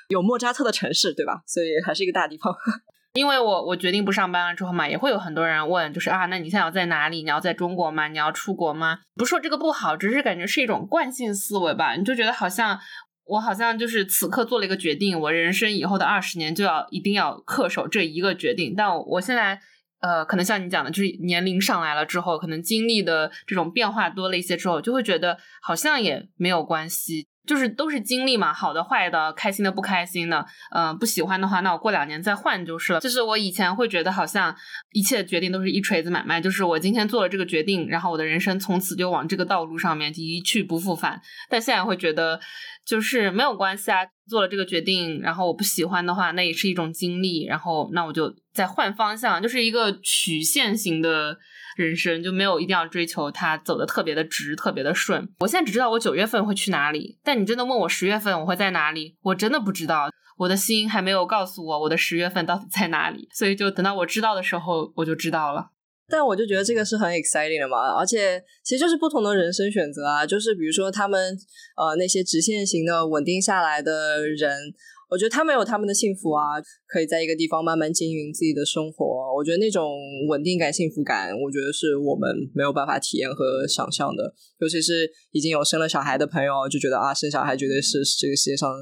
S1: 有莫扎特的城市，对吧？所以还是一个大地方。
S2: 因为我我决定不上班了之后嘛，也会有很多人问，就是啊，那你现在要在哪里？你要在中国吗？你要出国吗？不是说这个不好，只是感觉是一种惯性思维吧。你就觉得好像我好像就是此刻做了一个决定，我人生以后的二十年就要一定要恪守这一个决定。但我现在呃，可能像你讲的，就是年龄上来了之后，可能经历的这种变化多了一些之后，就会觉得好像也没有关系。就是都是经历嘛，好的、坏的、开心的、不开心的，嗯，不喜欢的话，那我过两年再换就是了。就是我以前会觉得好像一切决定都是一锤子买卖，就是我今天做了这个决定，然后我的人生从此就往这个道路上面一去不复返。但现在会觉得就是没有关系啊，做了这个决定，然后我不喜欢的话，那也是一种经历，然后那我就再换方向，就是一个曲线型的人生，就没有一定要追求它走的特别的直、特别的顺。我现在只知道我九月份会去哪里，但你真的问我十月份我会在哪里，我真的不知道。我的心还没有告诉我我的十月份到底在哪里，所以就等到我知道的时候，我就知道了。
S1: 但我就觉得这个是很 exciting 的嘛，而且其实就是不同的人生选择啊，就是比如说他们呃那些直线型的稳定下来的人。我觉得他们有他们的幸福啊，可以在一个地方慢慢经营自己的生活。我觉得那种稳定感、幸福感，我觉得是我们没有办法体验和想象的。尤其是已经有生了小孩的朋友，就觉得啊，生小孩绝对是这个世界上。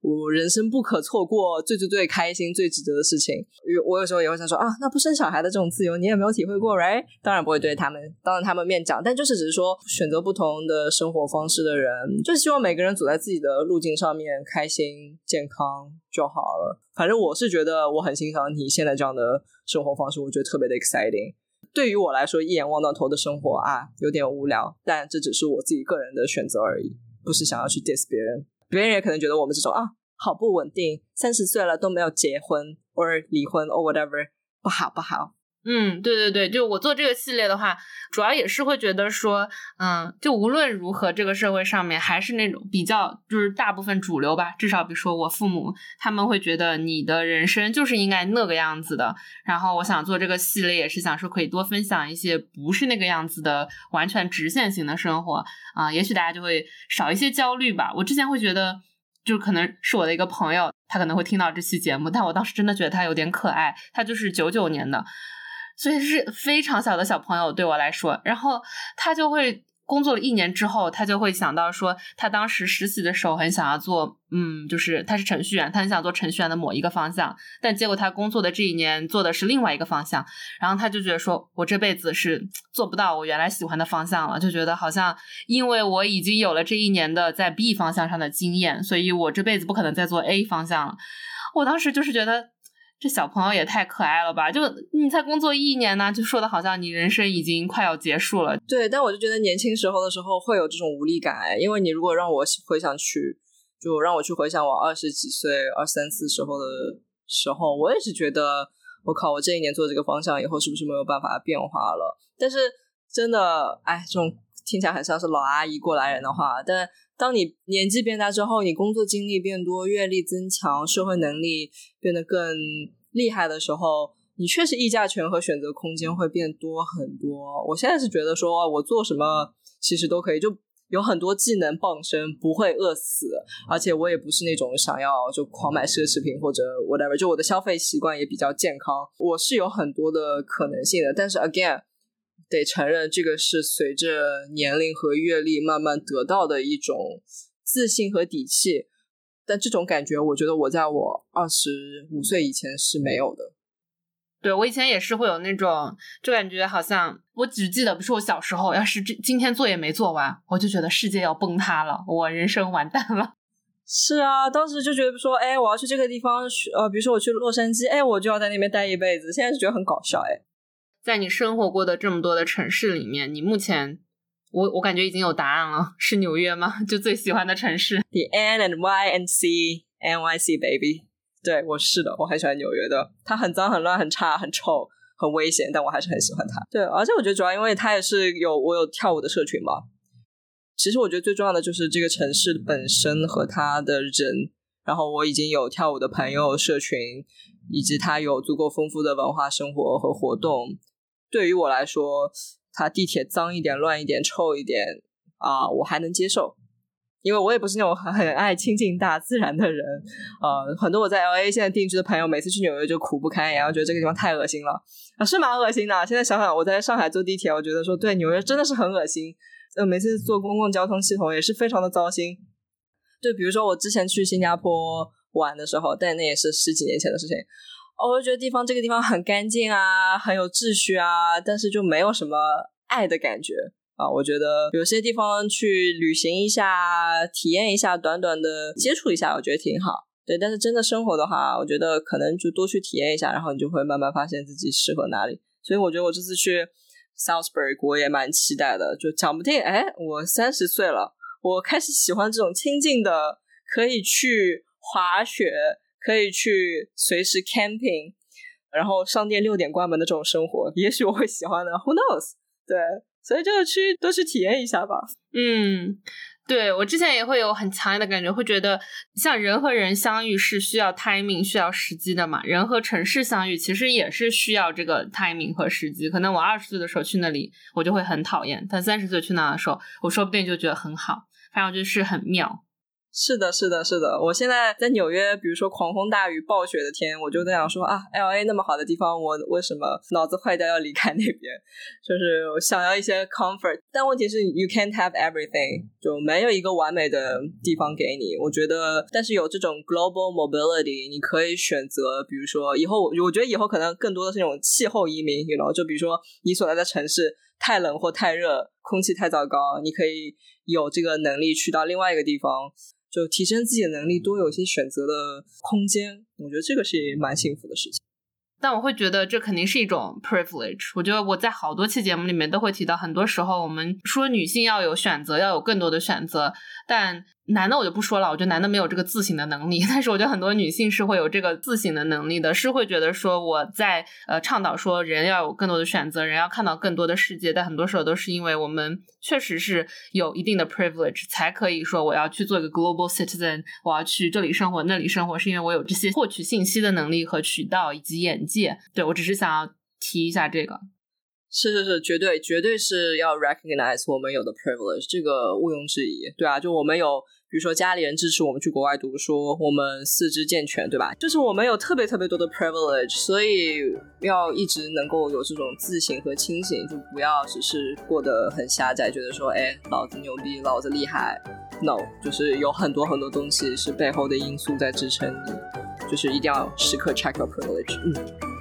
S1: 我人生不可错过，最最最开心、最值得的事情。我有时候也会想说啊，那不生小孩的这种自由，你有没有体会过？Right？当然不会对他们当着他们面讲，但就是只是说选择不同的生活方式的人，就希望每个人走在自己的路径上面，开心、健康就好了。反正我是觉得我很欣赏你现在这样的生活方式，我觉得特别的 exciting。对于我来说，一眼望到头的生活啊，有点无聊，但这只是我自己个人的选择而已，不是想要去 diss 别人。别人也可能觉得我们这种啊，好不稳定，三十岁了都没有结婚，，or 离婚，or whatever，不好不好。
S2: 嗯，对对对，就我做这个系列的话，主要也是会觉得说，嗯，就无论如何，这个社会上面还是那种比较，就是大部分主流吧，至少比如说我父母，他们会觉得你的人生就是应该那个样子的。然后我想做这个系列，也是想说可以多分享一些不是那个样子的完全直线型的生活啊，也许大家就会少一些焦虑吧。我之前会觉得，就可能是我的一个朋友，他可能会听到这期节目，但我当时真的觉得他有点可爱，他就是九九年的。所以是非常小的小朋友对我来说，然后他就会工作了一年之后，他就会想到说，他当时实习的时候很想要做，嗯，就是他是程序员，他很想做程序员的某一个方向，但结果他工作的这一年做的是另外一个方向，然后他就觉得说，我这辈子是做不到我原来喜欢的方向了，就觉得好像因为我已经有了这一年的在 B 方向上的经验，所以我这辈子不可能再做 A 方向了。我当时就是觉得。这小朋友也太可爱了吧！就你才工作一年呢，就说的好像你人生已经快要结束了。
S1: 对，但我就觉得年轻时候的时候会有这种无力感，因为你如果让我回想去，就让我去回想我二十几岁、二三四时候的时候，我也是觉得，我靠，我这一年做这个方向以后是不是没有办法变化了？但是真的，哎，这种听起来很像是老阿姨过来人的话，但当你年纪变大之后，你工作经历变多，阅历增强，社会能力变得更厉害的时候，你确实议价权和选择空间会变多很多。我现在是觉得说，我做什么其实都可以，就有很多技能傍身，不会饿死，而且我也不是那种想要就狂买奢侈品或者 whatever，就我的消费习惯也比较健康，我是有很多的可能性的。但是 again。得承认，这个是随着年龄和阅历慢慢得到的一种自信和底气。但这种感觉，我觉得我在我二十五岁以前是没有的。
S2: 对我以前也是会有那种，就感觉好像我只记得，比如说我小时候，要是这今天作业没做完，我就觉得世界要崩塌了，我人生完蛋了。
S1: 是啊，当时就觉得说，哎，我要去这个地方，呃，比如说我去洛杉矶，哎，我就要在那边待一辈子。现在是觉得很搞笑，哎。
S2: 在你生活过的这么多的城市里面，你目前我我感觉已经有答案了，是纽约吗？就最喜欢的城市
S1: ？The N and Y and C N Y C baby，对我是的，我很喜欢纽约的。它很脏、很乱、很差、很臭、很危险，但我还是很喜欢它。对，而且我觉得主要因为它也是有我有跳舞的社群嘛。其实我觉得最重要的就是这个城市本身和它的人，然后我已经有跳舞的朋友社群，以及它有足够丰富的文化生活和活动。对于我来说，它地铁脏一点、乱一点、臭一点啊，我还能接受，因为我也不是那种很很爱亲近大自然的人。呃，很多我在 L A 现在定居的朋友，每次去纽约就苦不堪言，觉得这个地方太恶心了啊，是蛮恶心的。现在想想，我在上海坐地铁，我觉得说对纽约真的是很恶心。呃，每次坐公共交通系统也是非常的糟心。就比如说我之前去新加坡玩的时候，但那也是十几年前的事情。我就觉得地方这个地方很干净啊，很有秩序啊，但是就没有什么爱的感觉啊。我觉得有些地方去旅行一下，体验一下，短短的接触一下，我觉得挺好。对，但是真的生活的话，我觉得可能就多去体验一下，然后你就会慢慢发现自己适合哪里。所以我觉得我这次去 Southbury，我也蛮期待的。就讲不定，哎，我三十岁了，我开始喜欢这种亲近的，可以去滑雪。可以去随时 camping，然后商店六点关门的这种生活，也许我会喜欢的。Who knows？对，所以就去都去体验一下吧。
S2: 嗯。对我之前也会有很强烈的感觉，会觉得像人和人相遇是需要 timing、需要时机的嘛。人和城市相遇其实也是需要这个 timing 和时机。可能我二十岁的时候去那里，我就会很讨厌；但三十岁去那的时候，我说不定就觉得很好。反正我觉得是很妙。
S1: 是的，是的，是的。我现在在纽约，比如说狂风大雨、暴雪的天，我就在想说啊，L A 那么好的地方，我为什么脑子坏掉要离开那边？就是想要一些 comfort。但问题是，you can't have everything，就没有一个完美的地方给你。我觉得，但是有这种 global mobility，你可以选择，比如说以后，我觉得以后可能更多的是那种气候移民，you know，就比如说你所在的城市太冷或太热，空气太糟糕，你可以有这个能力去到另外一个地方。就提升自己的能力，多有一些选择的空间，我觉得这个是蛮幸福的事情。
S2: 但我会觉得这肯定是一种 privilege。我觉得我在好多期节目里面都会提到，很多时候我们说女性要有选择，要有更多的选择，但。男的我就不说了，我觉得男的没有这个自省的能力，但是我觉得很多女性是会有这个自省的能力的，是会觉得说我在呃倡导说人要有更多的选择，人要看到更多的世界，但很多时候都是因为我们确实是有一定的 privilege 才可以说我要去做一个 global citizen，我要去这里生活那里生活，是因为我有这些获取信息的能力和渠道以及眼界。对我只是想要提一下这个。
S1: 是是是，绝对绝对是要 recognize 我们有的 privilege，这个毋庸置疑。对啊，就我们有。比如说家里人支持我们去国外读书，我们四肢健全，对吧？就是我们有特别特别多的 privilege，所以要一直能够有这种自省和清醒，就不要只是过得很狭窄，觉得说，哎，老子牛逼，老子厉害。No，就是有很多很多东西是背后的因素在支撑你，就是一定要时刻 check your privilege。嗯。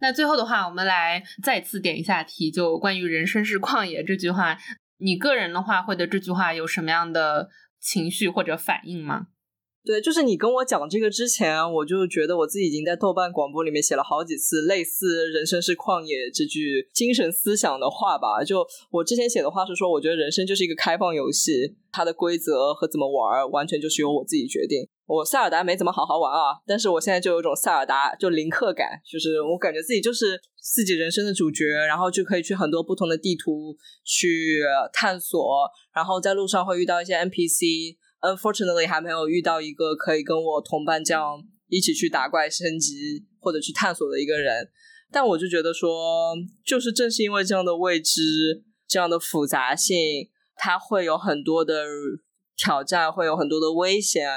S2: 那最后的话，我们来再次点一下题，就关于“人生是旷野”这句话，你个人的话会对这句话有什么样的情绪或者反应吗？
S1: 对，就是你跟我讲这个之前，我就觉得我自己已经在豆瓣广播里面写了好几次类似“人生是旷野”这句精神思想的话吧。就我之前写的话是说，我觉得人生就是一个开放游戏，它的规则和怎么玩，完全就是由我自己决定。我塞尔达没怎么好好玩啊，但是我现在就有一种塞尔达就零氪感，就是我感觉自己就是自己人生的主角，然后就可以去很多不同的地图去探索，然后在路上会遇到一些 NPC。Unfortunately，还没有遇到一个可以跟我同伴这样一起去打怪升级或者去探索的一个人。但我就觉得说，就是正是因为这样的未知、这样的复杂性，它会有很多的挑战，会有很多的危险。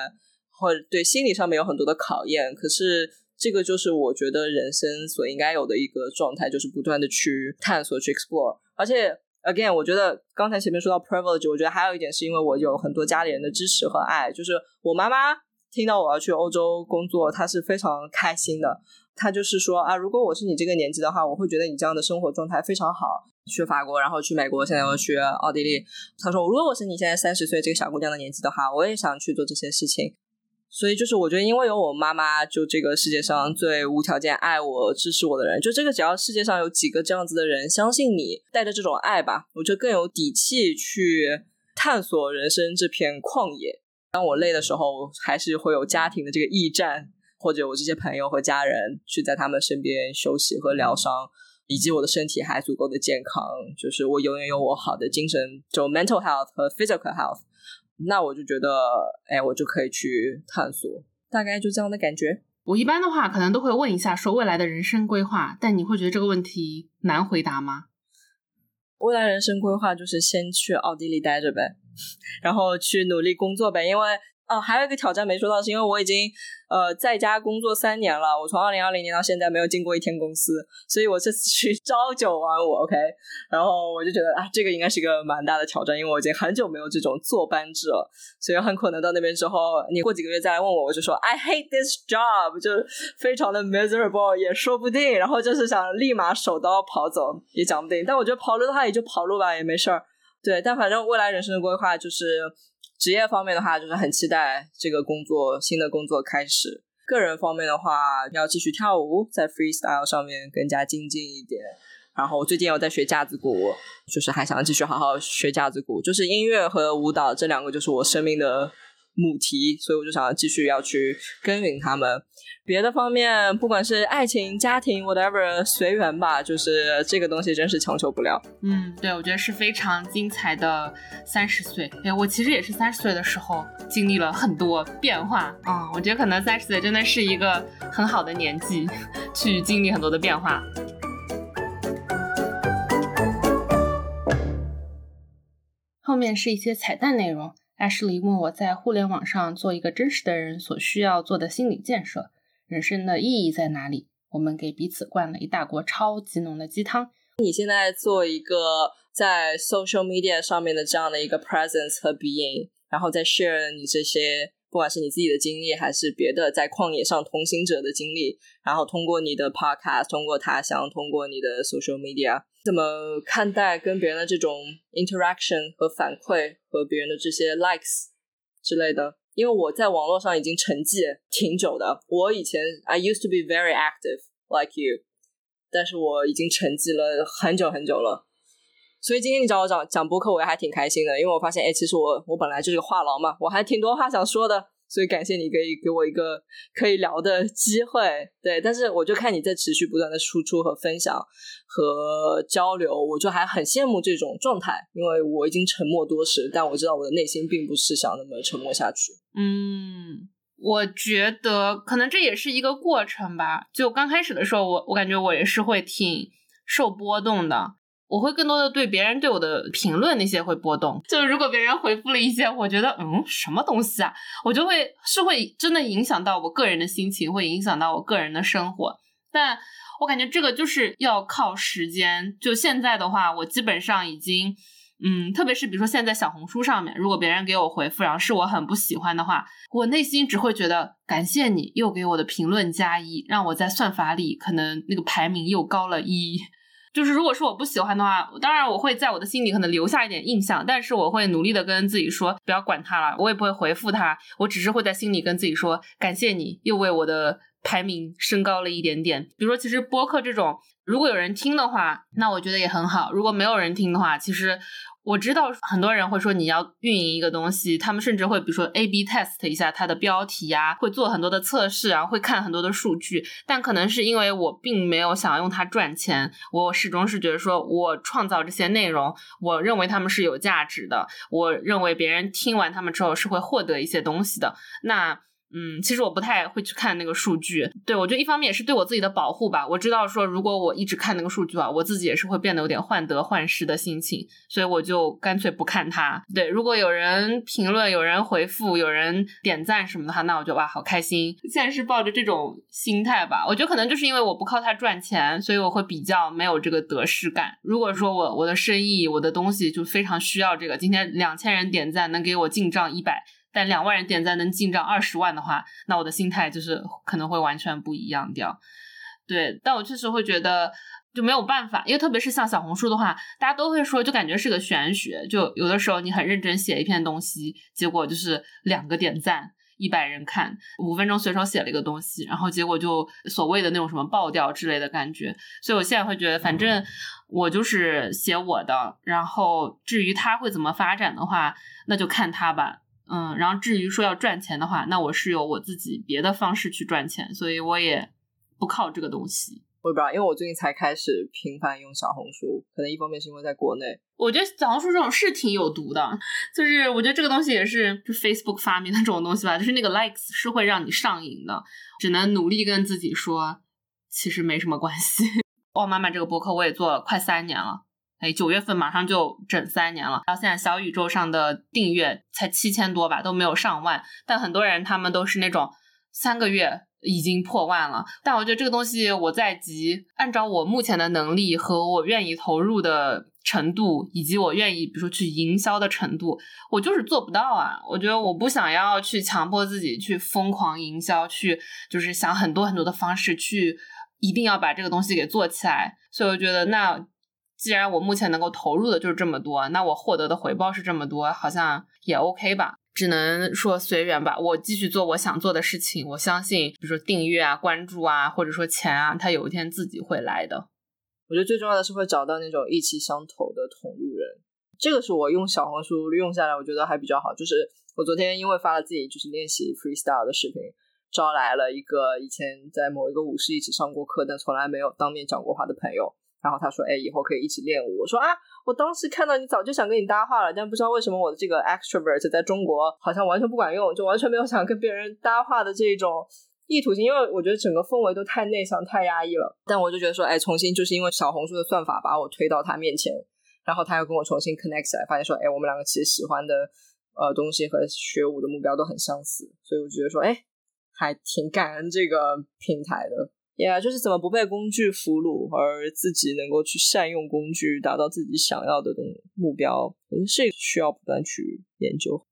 S1: 或者对心理上面有很多的考验，可是这个就是我觉得人生所应该有的一个状态，就是不断的去探索、去 explore。而且，again，我觉得刚才前面说到 privilege，我觉得还有一点是因为我有很多家里人的支持和爱。就是我妈妈听到我要去欧洲工作，她是非常开心的。她就是说啊，如果我是你这个年纪的话，我会觉得你这样的生活状态非常好。去法国，然后去美国，现在又去奥地利。她说，如果我是你现在三十岁这个小姑娘的年纪的话，我也想去做这些事情。所以就是我觉得，因为有我妈妈，就这个世界上最无条件爱我、支持我的人，就这个只要世界上有几个这样子的人，相信你带着这种爱吧，我就更有底气去探索人生这片旷野。当我累的时候，还是会有家庭的这个驿站，或者我这些朋友和家人去在他们身边休息和疗伤，以及我的身体还足够的健康，就是我永远有我好的精神，就 mental health 和 physical health。那我就觉得，哎，我就可以去探索，大概就这样的感觉。
S2: 我一般的话，可能都会问一下说未来的人生规划，但你会觉得这个问题难回答吗？
S1: 未来人生规划就是先去奥地利待着呗，然后去努力工作呗，因为。哦，还有一个挑战没说到，是因为我已经呃在家工作三年了，我从二零二零年到现在没有进过一天公司，所以我这次去 朝九晚五，OK，然后我就觉得啊，这个应该是一个蛮大的挑战，因为我已经很久没有这种坐班制了，所以很可能到那边之后，你过几个月再来问我，我就说 I hate this job，就非常的 miserable，也说不定，然后就是想立马手刀跑走也讲不定，但我觉得跑路的话也就跑路吧，也没事儿，对，但反正未来人生的规划就是。职业方面的话，就是很期待这个工作新的工作开始。个人方面的话，要继续跳舞，在 freestyle 上面更加精进一点。然后我最近有在学架子鼓，就是还想继续好好学架子鼓。就是音乐和舞蹈这两个，就是我生命的母题，所以我就想要继续要去耕耘他们。别的方面，不管是爱情、家庭，whatever，随缘吧。就是这个东西真是强求不了。
S2: 嗯，对，我觉得是非常精彩的三十岁。哎，我其实也是三十岁的时候经历了很多变化。嗯，我觉得可能三十岁真的是一个很好的年纪，去经历很多的变化。后面是一些彩蛋内容。艾什莉问我在互联网上做一个真实的人所需要做的心理建设，人生的意义在哪里？我们给彼此灌了一大锅超级浓的鸡汤。
S1: 你现在做一个在 social media 上面的这样的一个 presence 和 being，然后再 share 你这些。不管是你自己的经历，还是别的在旷野上同行者的经历，然后通过你的 podcast，通过他乡，通过你的 social media，怎么看待跟别人的这种 interaction 和反馈，和别人的这些 likes 之类的？因为我在网络上已经沉寂挺久的。我以前 I used to be very active like you，但是我已经沉寂了很久很久了。所以今天你找我讲讲播客，我也还挺开心的，因为我发现，哎，其实我我本来就是个话痨嘛，我还挺多话想说的，所以感谢你可以给我一个可以聊的机会，对。但是我就看你在持续不断的输出和分享和交流，我就还很羡慕这种状态，因为我已经沉默多时，但我知道我的内心并不是想那么沉默下去。
S2: 嗯，我觉得可能这也是一个过程吧。就刚开始的时候，我我感觉我也是会挺受波动的。我会更多的对别人对我的评论那些会波动，就是如果别人回复了一些我觉得嗯什么东西啊，我就会是会真的影响到我个人的心情，会影响到我个人的生活。但我感觉这个就是要靠时间。就现在的话，我基本上已经嗯，特别是比如说现在小红书上面，如果别人给我回复，然后是我很不喜欢的话，我内心只会觉得感谢你又给我的评论加一，让我在算法里可能那个排名又高了一。就是如果是我不喜欢的话，当然我会在我的心里可能留下一点印象，但是我会努力的跟自己说不要管他了，我也不会回复他，我只是会在心里跟自己说感谢你又为我的排名升高了一点点。比如说，其实播客这种，如果有人听的话，那我觉得也很好；如果没有人听的话，其实。我知道很多人会说你要运营一个东西，他们甚至会比如说 A/B test 一下它的标题呀，会做很多的测试啊，会看很多的数据。但可能是因为我并没有想要用它赚钱，我始终是觉得说我创造这些内容，我认为他们是有价值的，我认为别人听完他们之后是会获得一些东西的。那。嗯，其实我不太会去看那个数据，对我觉得一方面也是对我自己的保护吧。我知道说，如果我一直看那个数据啊，我自己也是会变得有点患得患失的心情，所以我就干脆不看它。对，如果有人评论、有人回复、有人点赞什么的话，那我就哇，好开心。现在是抱着这种心态吧，我觉得可能就是因为我不靠它赚钱，所以我会比较没有这个得失感。如果说我我的生意、我的东西就非常需要这个，今天两千人点赞能给我进账一百。但两万人点赞能进账二十万的话，那我的心态就是可能会完全不一样掉。对，但我确实会觉得就没有办法，因为特别是像小红书的话，大家都会说，就感觉是个玄学。就有的时候你很认真写一篇东西，结果就是两个点赞，一百人看，五分钟随手写了一个东西，然后结果就所谓的那种什么爆掉之类的感觉。所以我现在会觉得，反正我就是写我的，然后至于他会怎么发展的话，那就看他吧。嗯，然后至于说要赚钱的话，那我是有我自己别的方式去赚钱，所以我也不靠这个东西。
S1: 我也不知道，因为我最近才开始频繁用小红书，可能一方面是因为在国内，
S2: 我觉得小红书这种是挺有毒的，就是我觉得这个东西也是就 Facebook 发明的这种东西吧，就是那个 likes 是会让你上瘾的，只能努力跟自己说，其实没什么关系。哦，妈妈这个博客我也做了快三年了。哎，九月份马上就整三年了，到现在小宇宙上的订阅才七千多吧，都没有上万。但很多人他们都是那种三个月已经破万了。但我觉得这个东西我在急，按照我目前的能力和我愿意投入的程度，以及我愿意比如说去营销的程度，我就是做不到啊。我觉得我不想要去强迫自己去疯狂营销，去就是想很多很多的方式去一定要把这个东西给做起来。所以我觉得那。既然我目前能够投入的就是这么多，那我获得的回报是这么多，好像也 OK 吧，只能说随缘吧。我继续做我想做的事情，我相信，比如说订阅啊、关注啊，或者说钱啊，它有一天自己会来的。
S1: 我觉得最重要的是会找到那种意气相投的同路人，这个是我用小红书用下来，我觉得还比较好。就是我昨天因为发了自己就是练习 freestyle 的视频，招来了一个以前在某一个舞室一起上过课，但从来没有当面讲过话的朋友。然后他说：“哎，以后可以一起练舞。”我说：“啊，我当时看到你早就想跟你搭话了，但不知道为什么我的这个 extrovert 在中国好像完全不管用，就完全没有想跟别人搭话的这种意图性。因为我觉得整个氛围都太内向、太压抑了。但我就觉得说，哎，重新就是因为小红书的算法把我推到他面前，然后他又跟我重新 connect 起来，发现说，哎，我们两个其实喜欢的呃东西和学舞的目标都很相似，所以我觉得说，哎，还挺感恩这个平台的。呀，就是怎么不被工具俘虏，而自己能够去善用工具，达到自己想要的东目标，我觉得是需要不断去研究。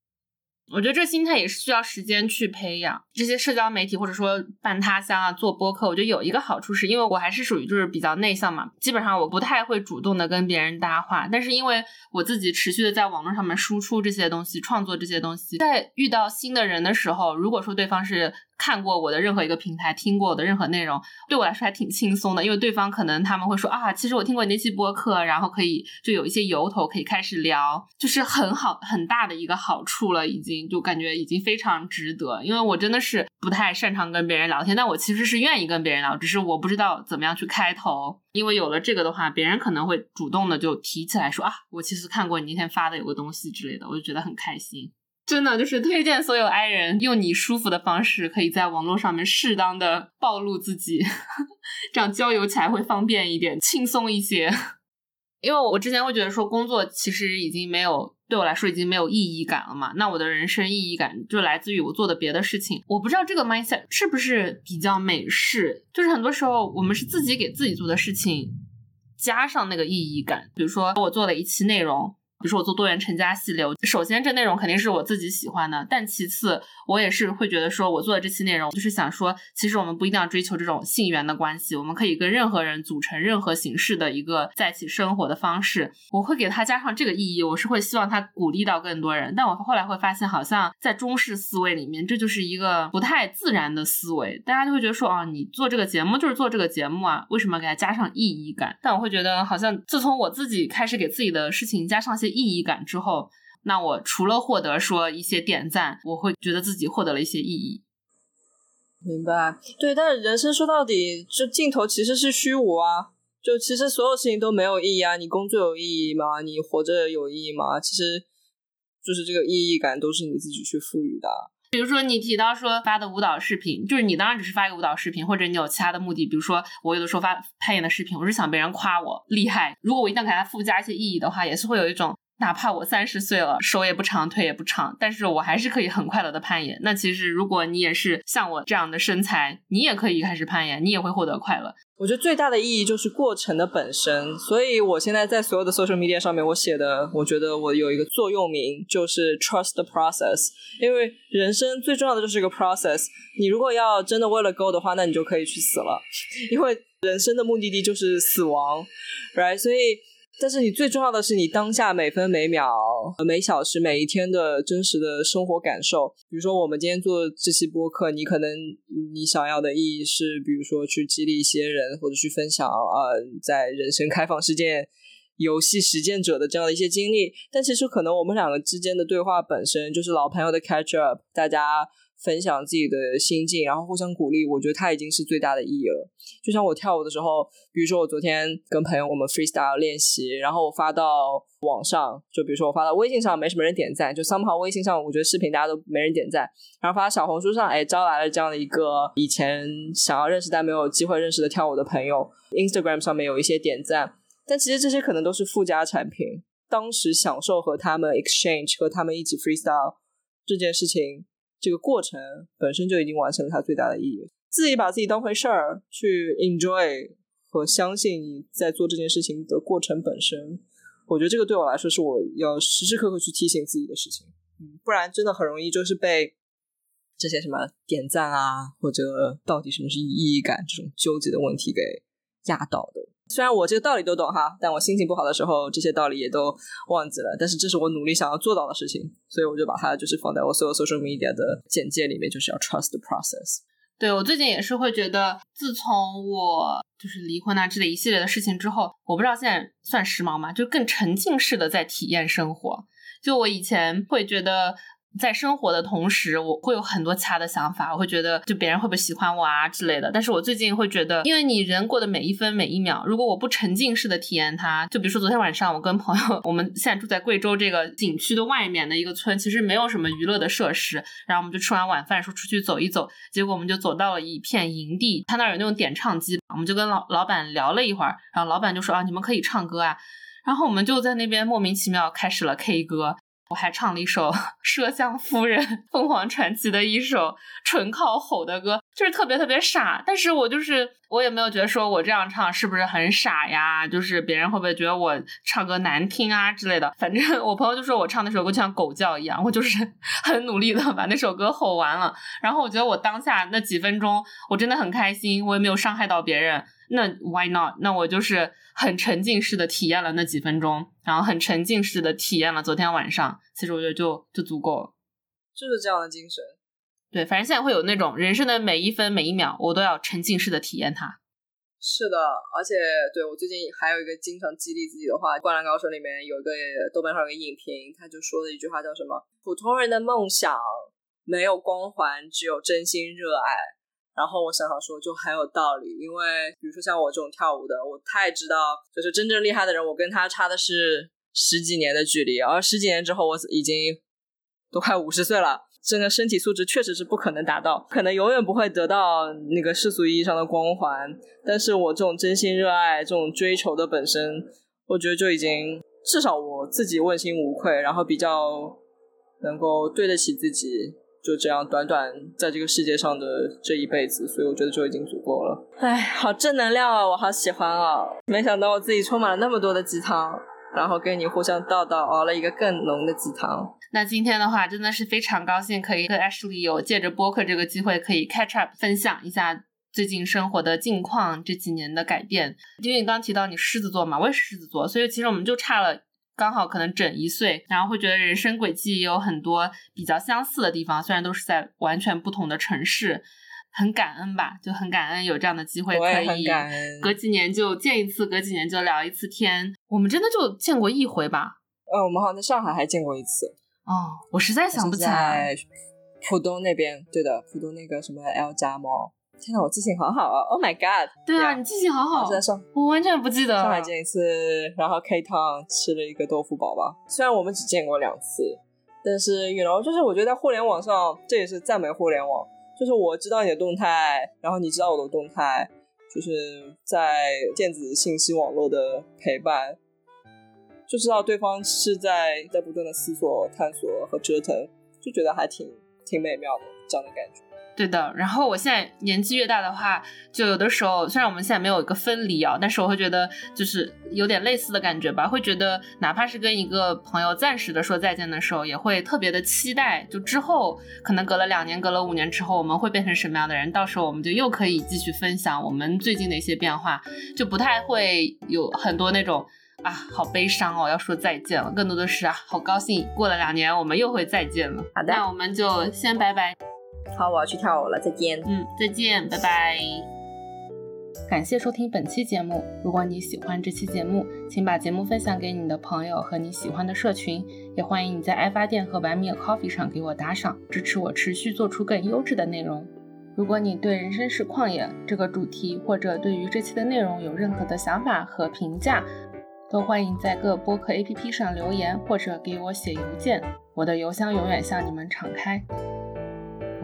S2: 我觉得这心态也是需要时间去培养。这些社交媒体或者说半他乡啊，做播客，我觉得有一个好处是，因为我还是属于就是比较内向嘛，基本上我不太会主动的跟别人搭话。但是因为我自己持续的在网络上面输出这些东西，创作这些东西，在遇到新的人的时候，如果说对方是。看过我的任何一个平台，听过我的任何内容，对我来说还挺轻松的，因为对方可能他们会说啊，其实我听过你那期播客，然后可以就有一些由头可以开始聊，就是很好很大的一个好处了，已经就感觉已经非常值得。因为我真的是不太擅长跟别人聊天，但我其实是愿意跟别人聊，只是我不知道怎么样去开头。因为有了这个的话，别人可能会主动的就提起来说啊，我其实看过你那天发的有个东西之类的，我就觉得很开心。真的就是推荐所有 i 人用你舒服的方式，可以在网络上面适当的暴露自己，这样交友起来会方便一点，轻松一些。因为我之前会觉得说工作其实已经没有对我来说已经没有意义感了嘛，那我的人生意义感就来自于我做的别的事情。我不知道这个 mindset 是不是比较美式，就是很多时候我们是自己给自己做的事情加上那个意义感，比如说我做了一期内容。比如说我做多元成家系列，首先这内容肯定是我自己喜欢的，但其次我也是会觉得说，我做的这期内容就是想说，其实我们不一定要追求这种性缘的关系，我们可以跟任何人组成任何形式的一个在一起生活的方式。我会给它加上这个意义，我是会希望它鼓励到更多人。但我后来会发现，好像在中式思维里面，这就是一个不太自然的思维，大家就会觉得说，啊，你做这个节目就是做这个节目啊，为什么给它加上意义感？但我会觉得，好像自从我自己开始给自己的事情加上些。意义感之后，那我除了获得说一些点赞，我会觉得自己获得了一些意义。
S1: 明白，对，但是人生说到底，这镜头其实是虚无啊。就其实所有事情都没有意义啊。你工作有意义吗？你活着有意义吗？其实就是这个意义感都是你自己去赋予的。
S2: 比如说你提到说发的舞蹈视频，就是你当然只是发一个舞蹈视频，或者你有其他的目的。比如说我有的时候发攀岩的视频，我是想别人夸我厉害。如果我一旦给它附加一些意义的话，也是会有一种。哪怕我三十岁了，手也不长，腿也不长，但是我还是可以很快乐的攀岩。那其实如果你也是像我这样的身材，你也可以开始攀岩，你也会获得快乐。
S1: 我觉得最大的意义就是过程的本身。所以我现在在所有的 social media 上面，我写的，我觉得我有一个座右铭，就是 trust the process。因为人生最重要的就是一个 process。你如果要真的为了 go 的话，那你就可以去死了，因为人生的目的地就是死亡，right？所以。但是你最重要的是你当下每分每秒、每小时、每一天的真实的生活感受。比如说，我们今天做这期播客，你可能你想要的意义是，比如说去激励一些人，或者去分享呃，在人生开放世界游戏实践者的这样的一些经历。但其实可能我们两个之间的对话本身就是老朋友的 catch up，大家。分享自己的心境，然后互相鼓励，我觉得它已经是最大的意义了。就像我跳舞的时候，比如说我昨天跟朋友我们 freestyle 练习，然后我发到网上，就比如说我发到微信上没什么人点赞，就 somehow 微信上我觉得视频大家都没人点赞，然后发到小红书上，哎，招来了这样的一个以前想要认识但没有机会认识的跳舞的朋友，Instagram 上面有一些点赞，但其实这些可能都是附加产品，当时享受和他们 exchange 和他们一起 freestyle 这件事情。这个过程本身就已经完成了它最大的意义。自己把自己当回事儿去 enjoy 和相信你在做这件事情的过程本身，我觉得这个对我来说是我要时时刻刻去提醒自己的事情。嗯，不然真的很容易就是被这些什么点赞啊，或者到底什么是意义感这种纠结的问题给压倒的。虽然我这个道理都懂哈，但我心情不好的时候，这些道理也都忘记了。但是这是我努力想要做到的事情，所以我就把它就是放在我所有 social media 的简介里面，就是要 trust the process。
S2: 对我最近也是会觉得，自从我就是离婚啊之类一系列的事情之后，我不知道现在算时髦吗？就更沉浸式的在体验生活。就我以前会觉得。在生活的同时，我会有很多其他的想法，我会觉得就别人会不会喜欢我啊之类的。但是我最近会觉得，因为你人过的每一分每一秒，如果我不沉浸式的体验它，就比如说昨天晚上我跟朋友，我们现在住在贵州这个景区的外面的一个村，其实没有什么娱乐的设施，然后我们就吃完晚饭说出去走一走，结果我们就走到了一片营地，他那儿有那种点唱机，我们就跟老老板聊了一会儿，然后老板就说啊，你们可以唱歌啊，然后我们就在那边莫名其妙开始了 K 歌。我还唱了一首《麝香夫人》，凤凰传奇的一首纯靠吼的歌，就是特别特别傻。但是我就是我也没有觉得说我这样唱是不是很傻呀？就是别人会不会觉得我唱歌难听啊之类的？反正 我朋友就说我唱那首歌就像狗叫一样，我就是 很努力的把那首歌吼完了。然后我觉得我当下那几分钟我真的很开心，我也没有伤害到别人。那 why not？那我就是很沉浸式的体验了那几分钟，然后很沉浸式的体验了昨天晚上。其实我觉得就就足够了，
S1: 就是这样的精神。
S2: 对，反正现在会有那种人生的每一分每一秒，我都要沉浸式的体验它。
S1: 是的，而且对我最近还有一个经常激励自己的话，《灌篮高手》里面有一个豆瓣上有个影评，他就说的一句话叫什么？普通人的梦想没有光环，只有真心热爱。然后我想想说，就很有道理，因为比如说像我这种跳舞的，我太知道，就是真正厉害的人，我跟他差的是十几年的距离，而十几年之后，我已经都快五十岁了，这个身体素质确实是不可能达到，可能永远不会得到那个世俗意义上的光环。但是我这种真心热爱、这种追求的本身，我觉得就已经至少我自己问心无愧，然后比较能够对得起自己。就这样短短在这个世界上的这一辈子，所以我觉得就已经足够了。哎，好正能量啊，我好喜欢啊！没想到我自己充满了那么多的鸡汤，然后跟你互相道道，熬了一个更浓的鸡汤。
S2: 那今天的话，真的是非常高兴可以跟 Ashley 有借着播客这个机会可以 catch up，分享一下最近生活的近况，这几年的改变。因为你刚提到你狮子座嘛，我也是狮子座，所以其实我们就差了。刚好可能整一岁，然后会觉得人生轨迹也有很多比较相似的地方，虽然都是在完全不同的城市，很感恩吧，就很感恩有这样的机会可以隔几年就见一次，隔几年就聊一次天。我们真的就见过一回吧？
S1: 呃，我们好像在上海还见过一次。
S2: 哦，我实在想不起来。
S1: 浦东那边，对的，浦东那个什么 L 家猫。天呐，我记性好好啊！Oh my god！
S2: 对啊，你记性好好。
S1: 在上，
S2: 我完全不记得。
S1: 上海见一次，然后 K Town 吃了一个豆腐堡吧。虽然我们只见过两次，但是 you know，就是我觉得在互联网上，这也是赞美互联网。就是我知道你的动态，然后你知道我的动态，就是在电子信息网络的陪伴，就知道对方是在在不断的思索、探索和折腾，就觉得还挺挺美妙的这样的感觉。
S2: 对的，然后我现在年纪越大的话，就有的时候虽然我们现在没有一个分离啊，但是我会觉得就是有点类似的感觉吧，会觉得哪怕是跟一个朋友暂时的说再见的时候，也会特别的期待，就之后可能隔了两年、隔了五年之后，我们会变成什么样的人，到时候我们就又可以继续分享我们最近的一些变化，就不太会有很多那种啊好悲伤哦要说再见了，更多的是啊好高兴，过了两年我们又会再见了。
S1: 好的，
S2: 那我们就先拜拜。
S1: 好，我要去跳舞了，再见。
S2: 嗯，再见，拜拜。感谢收听本期节目。如果你喜欢这期节目，请把节目分享给你的朋友和你喜欢的社群。也欢迎你在爱发电和完米 Coffee 上给我打赏，支持我持续做出更优质的内容。如果你对人生是旷野这个主题，或者对于这期的内容有任何的想法和评价，都欢迎在各播客 APP 上留言，或者给我写邮件。我的邮箱永远向你们敞开。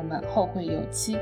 S2: 我们后会有期。